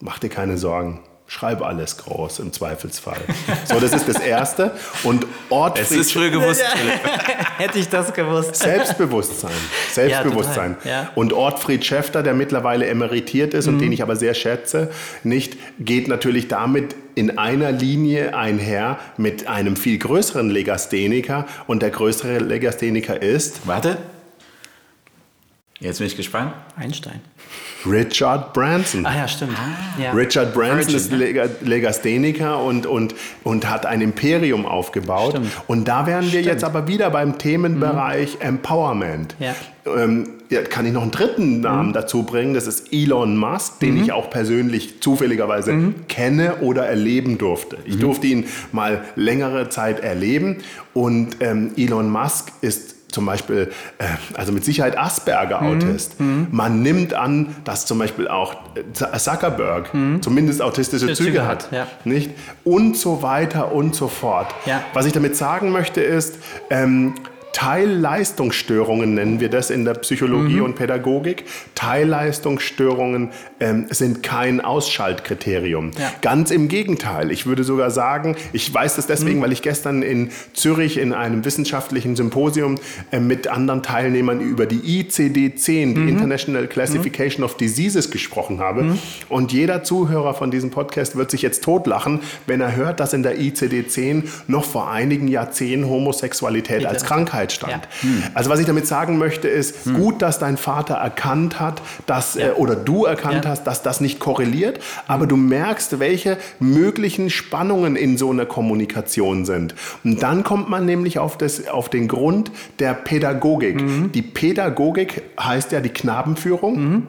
mach dir keine Sorgen schreibe alles groß im Zweifelsfall. So, das ist das Erste. Und Ortfried... Es ist früh gewusst. (laughs) Hätte ich das gewusst. Selbstbewusstsein. Selbstbewusstsein. Ja, ja. Und Ortfried Schäfter, der mittlerweile emeritiert ist mhm. und den ich aber sehr schätze, nicht, geht natürlich damit in einer Linie einher mit einem viel größeren Legastheniker. Und der größere Legastheniker ist... Warte. Jetzt bin ich gespannt. Einstein. Richard Branson. Ah ja, stimmt. Ah. Ja. Richard Branson ist Legastheniker und, und, und hat ein Imperium aufgebaut. Stimmt. Und da wären wir stimmt. jetzt aber wieder beim Themenbereich mhm. Empowerment. Ja. Ähm, ja, kann ich noch einen dritten Namen mhm. dazu bringen. Das ist Elon Musk, den mhm. ich auch persönlich zufälligerweise mhm. kenne oder erleben durfte. Ich mhm. durfte ihn mal längere Zeit erleben. Und ähm, Elon Musk ist zum Beispiel, äh, also mit Sicherheit Asperger-Autist. Mhm. mhm. Man nimmt an, dass zum Beispiel auch Zuckerberg mhm. zumindest autistische Züge, Züge, hat. Ja. Nicht? Und so weiter und so fort. Ja. Was ich damit sagen möchte ist, ähm, Teilleistungsstörungen nennen wir das in der Psychologie mhm. und Pädagogik. Teilleistungsstörungen ähm, sind kein Ausschaltkriterium. Ja. Ganz im Gegenteil. Ich würde sogar sagen, ich weiß das deswegen, mhm. weil ich gestern in Zürich in einem wissenschaftlichen Symposium äh, mit anderen Teilnehmern über die ICD-10, die mhm. International Classification of Diseases, gesprochen habe. Mhm. Und jeder Zuhörer von diesem Podcast wird sich jetzt totlachen, wenn er hört, dass in der ICD-10 noch vor einigen Jahrzehnten Homosexualität als Krankheit stand. Ja. Hm. Also was ich damit sagen möchte ist, gut, dass dein Vater erkannt hat, dass ja. äh, oder du erkannt ja. Hast, dass das nicht korreliert, aber du merkst, welche möglichen Spannungen in so einer Kommunikation sind. Und dann kommt man nämlich auf, das, auf den Grund der Pädagogik. Mhm. Die Pädagogik heißt ja die Knabenführung. Mhm.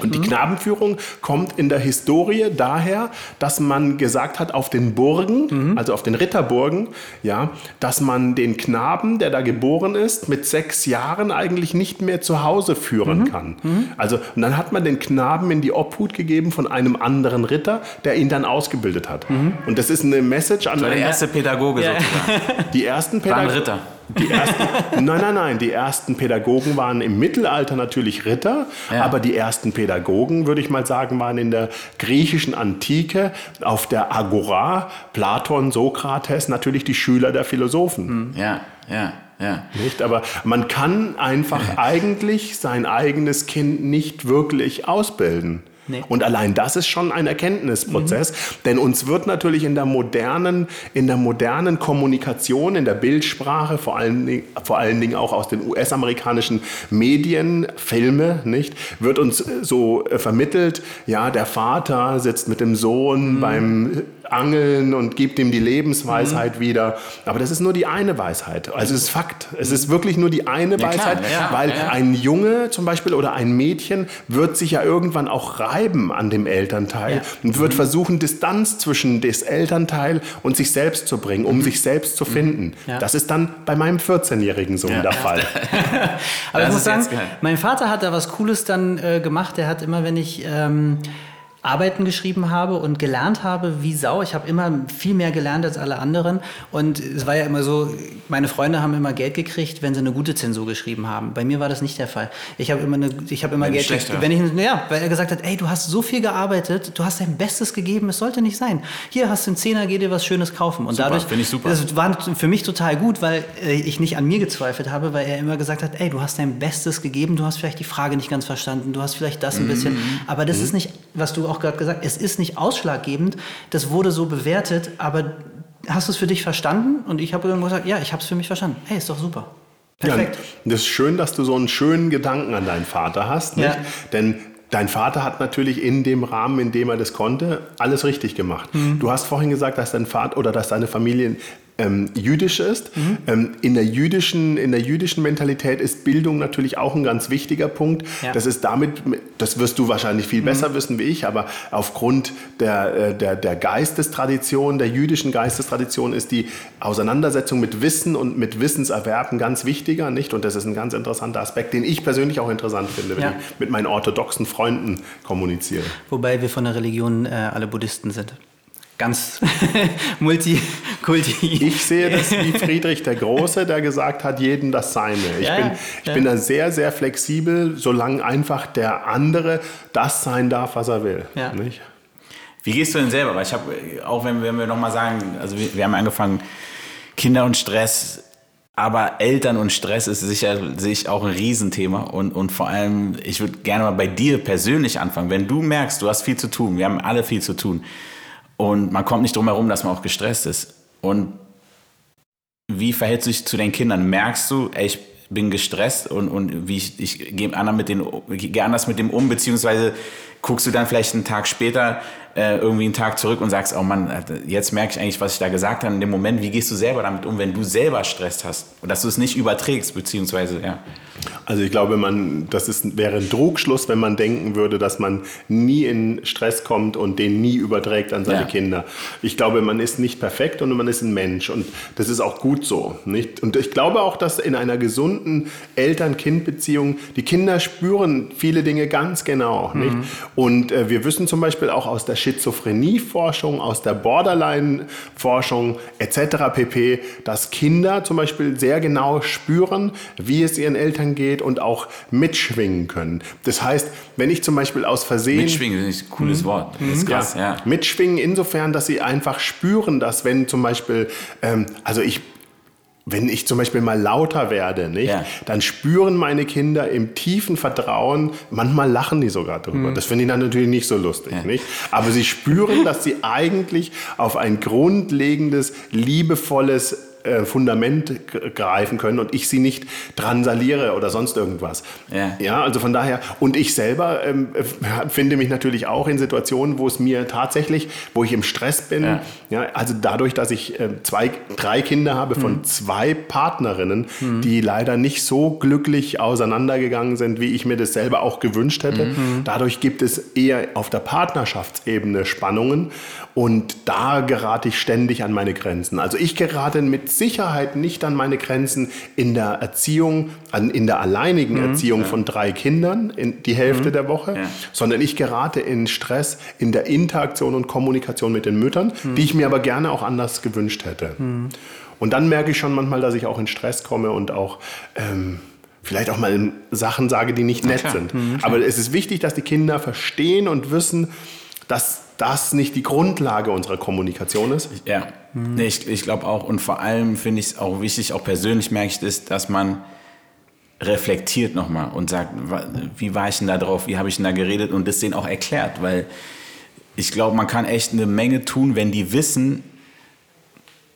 Und die Knabenführung kommt in der Historie daher, dass man gesagt hat, auf den Burgen, also auf den Ritterburgen, ja, dass man den Knaben, der da geboren ist, mit sechs Jahren eigentlich nicht mehr zu Hause führen kann. Also, und dann hat man den Knaben in die Obhut gegeben von einem anderen Ritter, der ihn dann ausgebildet hat. Und das ist eine Message an Der einen- erste Pädagoge Ja. sozusagen. die ersten War ein Pädagogen. Ritter. Die ersten, nein, nein, nein. Die ersten Pädagogen waren im Mittelalter natürlich Ritter, Ja. aber die ersten Pädagogen, würde ich mal sagen, waren in der griechischen Antike auf der Agora, Platon, Sokrates, natürlich die Schüler der Philosophen. Ja, ja, ja. Nicht? Aber man kann einfach (laughs) eigentlich sein eigenes Kind nicht wirklich ausbilden. Nee. Und allein das ist schon ein Erkenntnisprozess, denn uns wird natürlich in der modernen, in der modernen Kommunikation, in der Bildsprache, vor allen, Dingen- vor allen Dingen auch aus den US-amerikanischen Medien, Filme, nicht, wird uns äh, so äh, vermittelt, ja, der Vater sitzt mit dem Sohn beim Angeln und gibt ihm die Lebensweisheit wieder. Aber das ist nur die eine Weisheit. Also es ist Fakt. Es ist wirklich nur die eine Ja, klar, Weisheit, ja, klar, weil ja, ja. ein Junge zum Beispiel oder ein Mädchen wird sich ja irgendwann auch reiben an dem Elternteil Ja. und wird versuchen, Distanz zwischen das Elternteil und sich selbst zu bringen, um sich selbst zu finden. Ja. Das ist dann bei meinem 14-jährigen Sohn der Fall. (laughs) Aber Das ich muss sagen, mein Vater hat da was Cooles dann äh, gemacht. Der hat immer, wenn ich ähm, Arbeiten geschrieben habe und gelernt habe wie Sau, ich habe immer viel mehr gelernt als alle anderen. Und es war ja immer so, meine Freunde haben immer Geld gekriegt, wenn sie eine gute Zensur geschrieben haben. Bei mir war das nicht der Fall. Ich habe immer, eine, ich habe immer Wenn Geld war. wenn ich, ja, weil er gesagt hat, ey, du hast so viel gearbeitet, du hast dein Bestes gegeben, es sollte nicht sein. Hier hast du einen Zehner, geh dir was Schönes kaufen. Und Super, dadurch, ich super. Das war für mich total gut, weil äh, ich nicht an mir gezweifelt habe, weil er immer gesagt hat, ey, du hast dein Bestes gegeben, du hast vielleicht die Frage nicht ganz verstanden, du hast vielleicht das ein bisschen, aber das ist nicht, was du auch gerade gesagt es ist nicht ausschlaggebend, das wurde so bewertet, aber hast du es für dich verstanden? Und ich habe irgendwo gesagt, ja, ich habe es für mich verstanden. Hey, ist doch super. Perfekt. Ja, das ist schön, dass du so einen schönen Gedanken an deinen Vater hast. Ja. Denn dein Vater hat natürlich in dem Rahmen, in dem er das konnte, alles richtig gemacht. Mhm. Du hast vorhin gesagt, dass dein Vater oder dass deine Familie ähm, jüdisch ist. Mhm. Ähm, in, der jüdischen, in der jüdischen Mentalität ist Bildung natürlich auch ein ganz wichtiger Punkt. Ja. Mhm. Das ist damit, das wirst du wahrscheinlich viel besser wissen wie ich, aber aufgrund der, äh, der, der Geistestradition, der jüdischen Geistestradition ist die Auseinandersetzung mit Wissen und mit Wissenserwerben ganz wichtiger, nicht? Und das ist ein ganz interessanter Aspekt, den ich persönlich auch interessant finde, wenn Ja. ich mit meinen orthodoxen Freunden kommuniziere. Wobei wir von der Religion äh, alle Buddhisten sind. Ganz (laughs) multikulti. Ich sehe das wie (laughs) Friedrich der Große, der gesagt hat, jeden das Seine. Ich, Ja, bin, ich ja. bin da sehr, sehr flexibel, solange einfach der andere das sein darf, was er will. Ja. Nicht? Wie gehst du denn selber? Weil ich habe, auch wenn, wenn wir nochmal sagen, also wir, wir haben angefangen, Kinder und Stress, aber Eltern und Stress ist sicher, sehe ich auch ein Riesenthema. Und, und vor allem, ich würde gerne mal bei dir persönlich anfangen. Wenn du merkst, du hast viel zu tun, wir haben alle viel zu tun. Und man kommt nicht drum herum, dass man auch gestresst ist. Und wie verhältst du dich zu den Kindern? Merkst du, ey, ich bin gestresst und, und wie ich, ich gehe anders mit den, gehe anders mit dem um, beziehungsweise guckst du dann vielleicht einen Tag später äh, irgendwie einen Tag zurück und sagst, oh Mann, jetzt merke ich eigentlich, was ich da gesagt habe in dem Moment. Wie gehst du selber damit um, wenn du selber Stress hast? Und dass du es nicht überträgst, beziehungsweise, ja. Also ich glaube, man, das ist, wäre ein Trugschluss, wenn man denken würde, dass man nie in Stress kommt und den nie überträgt an seine Ja. Kinder. Ich glaube, man ist nicht perfekt und man ist ein Mensch und das ist auch gut so. Nicht? Und ich glaube auch, dass in einer gesunden Eltern-Kind-Beziehung die Kinder spüren viele Dinge ganz genau. Nicht? Und äh, wir wissen zum Beispiel auch aus der Schizophrenie-Forschung, aus der Borderline-Forschung etc. pp., dass Kinder zum Beispiel sehr genau spüren, wie es ihren Eltern geht und auch mitschwingen können. Das heißt, wenn ich zum Beispiel aus Versehen... Mitschwingen ist ein cooles Wort. Das ist krass, ja. Mitschwingen insofern, dass sie einfach spüren, dass wenn zum Beispiel, ähm, also ich, wenn ich zum Beispiel mal lauter werde, nicht, Ja. dann spüren meine Kinder im tiefen Vertrauen, manchmal lachen die sogar drüber. Das finde ich dann natürlich nicht so lustig, Ja. nicht? Aber sie spüren, dass sie eigentlich auf ein grundlegendes, liebevolles äh, Fundament greifen können und ich sie nicht dransaliere oder sonst irgendwas. Ja. ja also von daher, und ich selber ähm, finde mich natürlich auch in Situationen, wo es mir tatsächlich, wo ich im Stress bin, ja. ja also dadurch, dass ich äh, zwei, drei Kinder habe von mhm. zwei Partnerinnen, mhm. die leider nicht so glücklich auseinandergegangen sind, wie ich mir das selber auch gewünscht hätte. Mhm. Dadurch gibt es eher auf der Partnerschaftsebene Spannungen und da gerate ich ständig an meine Grenzen. Also ich gerate mit Sicherheit nicht an meine Grenzen in der Erziehung, in der alleinigen mhm, Erziehung ja. von drei Kindern in die Hälfte mhm, der Woche, ja. sondern ich gerate in Stress in der Interaktion und Kommunikation mit den Müttern, mhm. die ich mir aber gerne auch anders gewünscht hätte. Mhm. Und dann merke ich schon manchmal, dass ich auch in Stress komme und auch ähm, vielleicht auch mal Sachen sage, die nicht nett sind. Mhm, aber es ist wichtig, dass die Kinder verstehen und wissen, dass das nicht die Grundlage unserer Kommunikation ist? Ja, mhm. nee, ich, ich glaube auch. Und vor allem finde ich es auch wichtig, auch persönlich merke ich das, dass man reflektiert nochmal und sagt, wie war ich denn da drauf, wie habe ich denn da geredet und das denen auch erklärt, weil ich glaube, man kann echt eine Menge tun, wenn die wissen,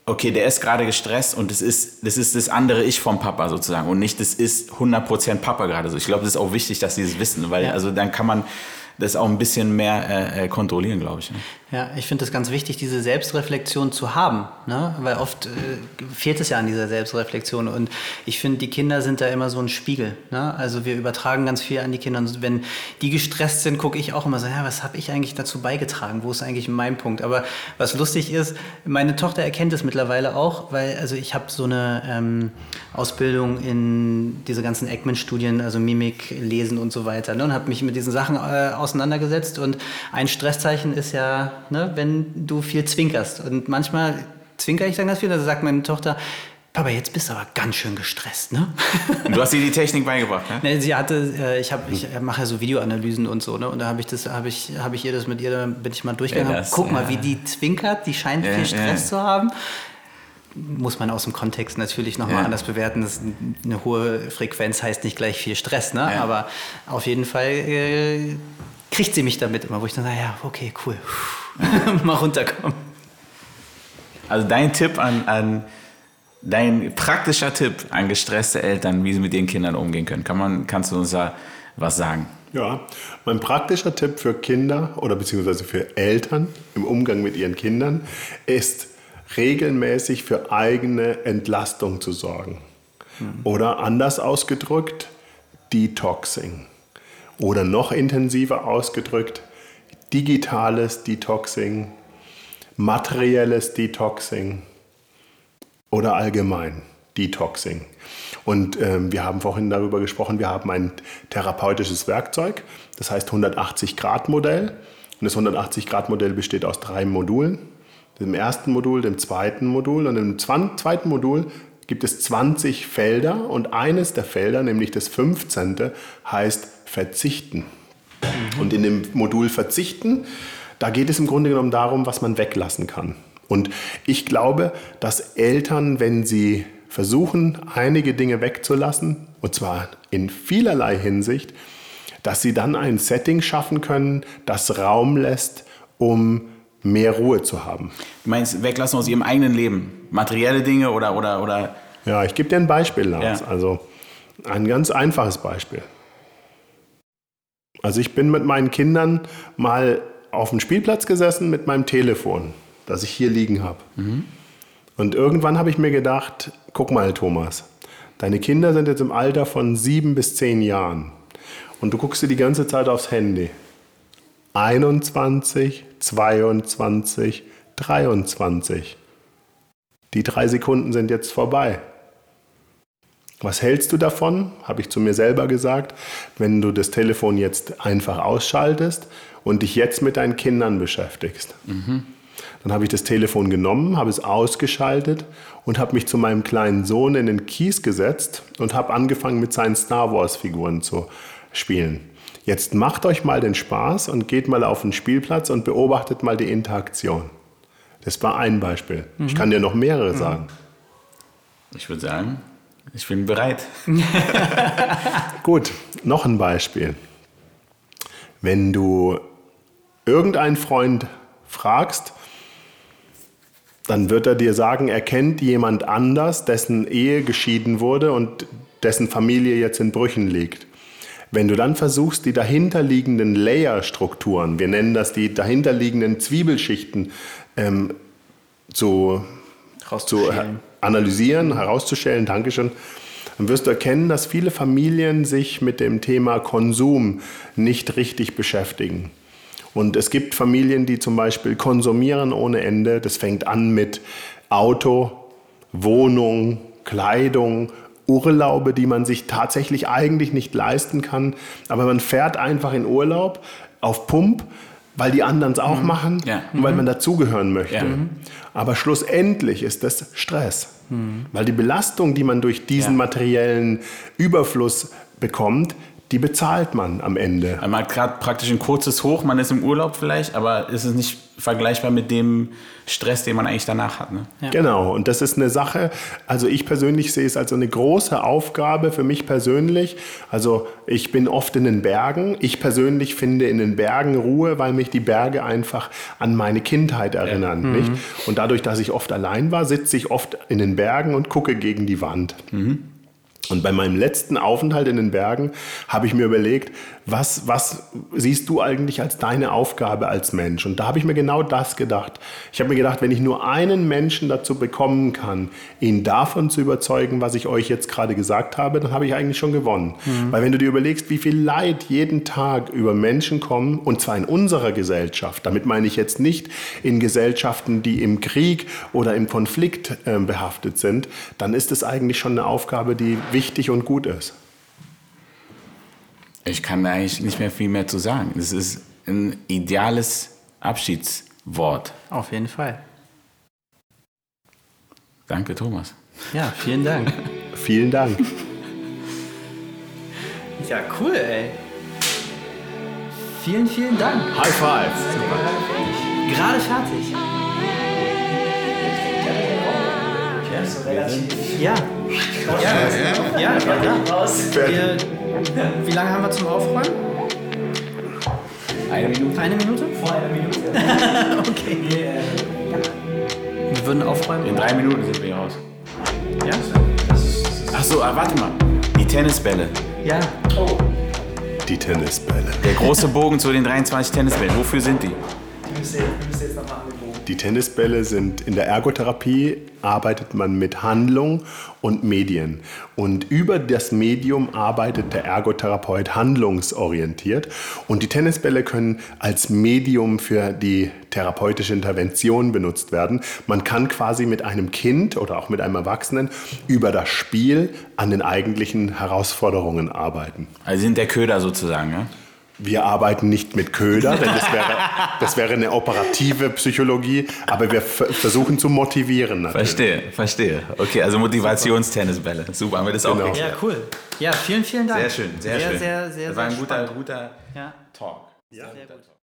okay, der ist gerade gestresst und das ist, das ist das andere Ich vom Papa sozusagen und nicht das ist 100% Papa gerade so. Ich glaube, das ist auch wichtig, dass sie das wissen, weil ja. also dann kann man das auch ein bisschen mehr äh, äh kontrollieren, glaube ich. Ne? Ja, ich finde es ganz wichtig, diese Selbstreflexion zu haben, ne? weil oft äh, fehlt es ja an dieser Selbstreflexion und ich finde, die Kinder sind da immer so ein Spiegel. Ne? Also wir übertragen ganz viel an die Kinder und wenn die gestresst sind, gucke ich auch immer so, ja, was habe ich eigentlich dazu beigetragen, wo ist eigentlich mein Punkt? Aber was lustig ist, meine Tochter erkennt es mittlerweile auch, weil also ich habe so eine ähm, Ausbildung in diese ganzen Ekman-Studien, also Mimik, Lesen und so weiter ne? und habe mich mit diesen Sachen äh, auseinandergesetzt und ein Stresszeichen ist ja ne, wenn du viel zwinkerst. Und manchmal zwinker ich dann ganz viel, da sagt meine Tochter, Papa, jetzt bist du aber ganz schön gestresst, ne? Du hast ihr die Technik beigebracht, ne? Sie hatte, äh, ich, hab, ich mache ja so Videoanalysen und so, ne? Und da habe ich das, habe ich, habe ich ihr das mit ihr, da bin ich mal durchgegangen. Ja, das, Guck mal, wie die zwinkert, die scheint ja, viel Stress ja. zu haben. Muss man aus dem Kontext natürlich nochmal ja. anders bewerten. Das eine hohe Frequenz heißt nicht gleich viel Stress, ne? Aber auf jeden Fall äh, kriegt sie mich damit immer, wo ich dann sage, ja, okay, cool. (laughs) mal runterkommen. Also dein Tipp an, an dein praktischer Tipp an gestresste Eltern, wie sie mit ihren Kindern umgehen können. Kann man, kannst du uns da was sagen? Ja, mein praktischer Tipp für Kinder oder beziehungsweise für Eltern im Umgang mit ihren Kindern ist regelmäßig für eigene Entlastung zu sorgen. Mhm. Oder anders ausgedrückt, Detoxing. Oder noch intensiver ausgedrückt, digitales Detoxing, materielles Detoxing oder allgemein Detoxing. Und ähm, wir haben vorhin darüber gesprochen, wir haben ein therapeutisches Werkzeug, das heißt 180-Grad-Modell. Und das 180-Grad-Modell besteht aus drei Modulen. Dem ersten Modul, dem zweiten Modul und im zweiten Modul gibt es 20 Felder und eines der Felder, nämlich das 15., heißt Verzichten. Mhm. Und in dem Modul Verzichten, da geht es im Grunde genommen darum, was man weglassen kann. Und ich glaube, dass Eltern, wenn sie versuchen, einige Dinge wegzulassen, und zwar in vielerlei Hinsicht, dass sie dann ein Setting schaffen können, das Raum lässt, um mehr Ruhe zu haben. Du meinst weglassen aus ihrem eigenen Leben? Materielle Dinge oder... oder, oder? Ja, ich gebe dir ein Beispiel, Lars. Ja. Also ein ganz einfaches Beispiel. Also ich bin mit meinen Kindern mal auf dem Spielplatz gesessen mit meinem Telefon, das ich hier liegen habe. Mhm. Und irgendwann habe ich mir gedacht, guck mal Thomas, deine Kinder sind jetzt im Alter von sieben bis zehn Jahren und du guckst dir die ganze Zeit aufs Handy. 21, 22, 23. Die drei Sekunden sind jetzt vorbei. Was hältst du davon, habe ich zu mir selber gesagt, wenn du das Telefon jetzt einfach ausschaltest und dich jetzt mit deinen Kindern beschäftigst? Mhm. Dann habe ich das Telefon genommen, habe es ausgeschaltet und habe mich zu meinem kleinen Sohn in den Kies gesetzt und habe angefangen mit seinen Star Wars-Figuren zu spielen. Jetzt macht euch mal den Spaß und geht mal auf den Spielplatz und beobachtet mal die Interaktion. Das war ein Beispiel. Mhm. Ich kann dir noch mehrere mhm. sagen. Ich würde sagen, ich bin bereit. (laughs) Gut, noch ein Beispiel. Wenn du irgendeinen Freund fragst, dann wird er dir sagen, er kennt jemand anders, dessen Ehe geschieden wurde und dessen Familie jetzt in Brüchen liegt. Wenn du dann versuchst, die dahinterliegenden Layer-Strukturen, wir nennen das die dahinterliegenden Zwiebelschichten, ähm, zu, zu analysieren, herauszustellen, Dankeschön, dann wirst du erkennen, dass viele Familien sich mit dem Thema Konsum nicht richtig beschäftigen. Und es gibt Familien, die zum Beispiel konsumieren ohne Ende. Das fängt an mit Auto, Wohnung, Kleidung, Urlaube, die man sich tatsächlich eigentlich nicht leisten kann. Aber man fährt einfach in Urlaub auf Pump, weil die anderen es auch mhm. machen ja. und weil man dazugehören möchte. Ja. Mhm. Aber schlussendlich ist das Stress. Mhm. Weil die Belastung, die man durch diesen materiellen Überfluss bekommt, die bezahlt man am Ende. Man hat gerade praktisch ein kurzes Hoch, man ist im Urlaub vielleicht, aber ist es nicht vergleichbar mit dem Stress, den man eigentlich danach hat. Ne? Ja. Genau, und das ist eine Sache, also ich persönlich sehe es als eine große Aufgabe für mich persönlich. Also ich bin oft in den Bergen. Ich persönlich finde in den Bergen Ruhe, weil mich die Berge einfach an meine Kindheit erinnern. Ja. Mhm. Und dadurch, dass ich oft allein war, sitze ich oft in den Bergen und gucke gegen die Wand. Mhm. Und bei meinem letzten Aufenthalt in den Bergen habe ich mir überlegt, was, was siehst du eigentlich als deine Aufgabe als Mensch? Und da habe ich mir genau das gedacht. Ich habe mir gedacht, wenn ich nur einen Menschen dazu bekommen kann, ihn davon zu überzeugen, was ich euch jetzt gerade gesagt habe, dann habe ich eigentlich schon gewonnen. Mhm. Weil wenn du dir überlegst, wie viel Leid jeden Tag über Menschen kommen, und zwar in unserer Gesellschaft, damit meine ich jetzt nicht in Gesellschaften, die im Krieg oder im Konflikt äh, behaftet sind, dann ist es eigentlich schon eine Aufgabe, die wichtig und gut ist. Ich kann da eigentlich nicht mehr viel mehr zu sagen. Das ist ein ideales Abschiedswort. Auf jeden Fall. Danke, Thomas. Ja, vielen Dank. (laughs) vielen Dank. Ja, cool, ey. Vielen, vielen Dank. High five. Super. Gerade fertig. Ja. Ja, ja, ja, ja. Wir, wie lange haben wir zum Aufräumen? Eine Minute. Eine Minute? Vor einer Minute. (laughs) okay. Wir würden aufräumen. In drei Minuten sind wir hier raus. Ja? Achso, ah, warte mal. Die Tennisbälle. Ja. Oh. Die Tennisbälle. Der große Bogen zu den 23 Tennisbällen. Wofür sind die? Die müsst ihr, die müsst ihr jetzt die Tennisbälle sind in der Ergotherapie arbeitet man mit Handlung und Medien. Und über das Medium arbeitet der Ergotherapeut handlungsorientiert. Und die Tennisbälle können als Medium für die therapeutische Intervention benutzt werden. Man kann quasi mit einem Kind oder auch mit einem Erwachsenen über das Spiel an den eigentlichen Herausforderungen arbeiten. Also sind der Köder sozusagen, ja? Wir arbeiten nicht mit Köder, denn das wäre, das wäre eine operative Psychologie, aber wir versuchen zu motivieren. Natürlich. Verstehe, verstehe. Okay, also Motivationstennisbälle. Super, haben wir das genau. auch geklärt. Ja, cool. Ja, vielen, vielen Dank. Sehr schön, sehr, sehr schön. Sehr, sehr, sehr, das war ein guter, guter ja. Talk. Ja. Sehr, sehr gut.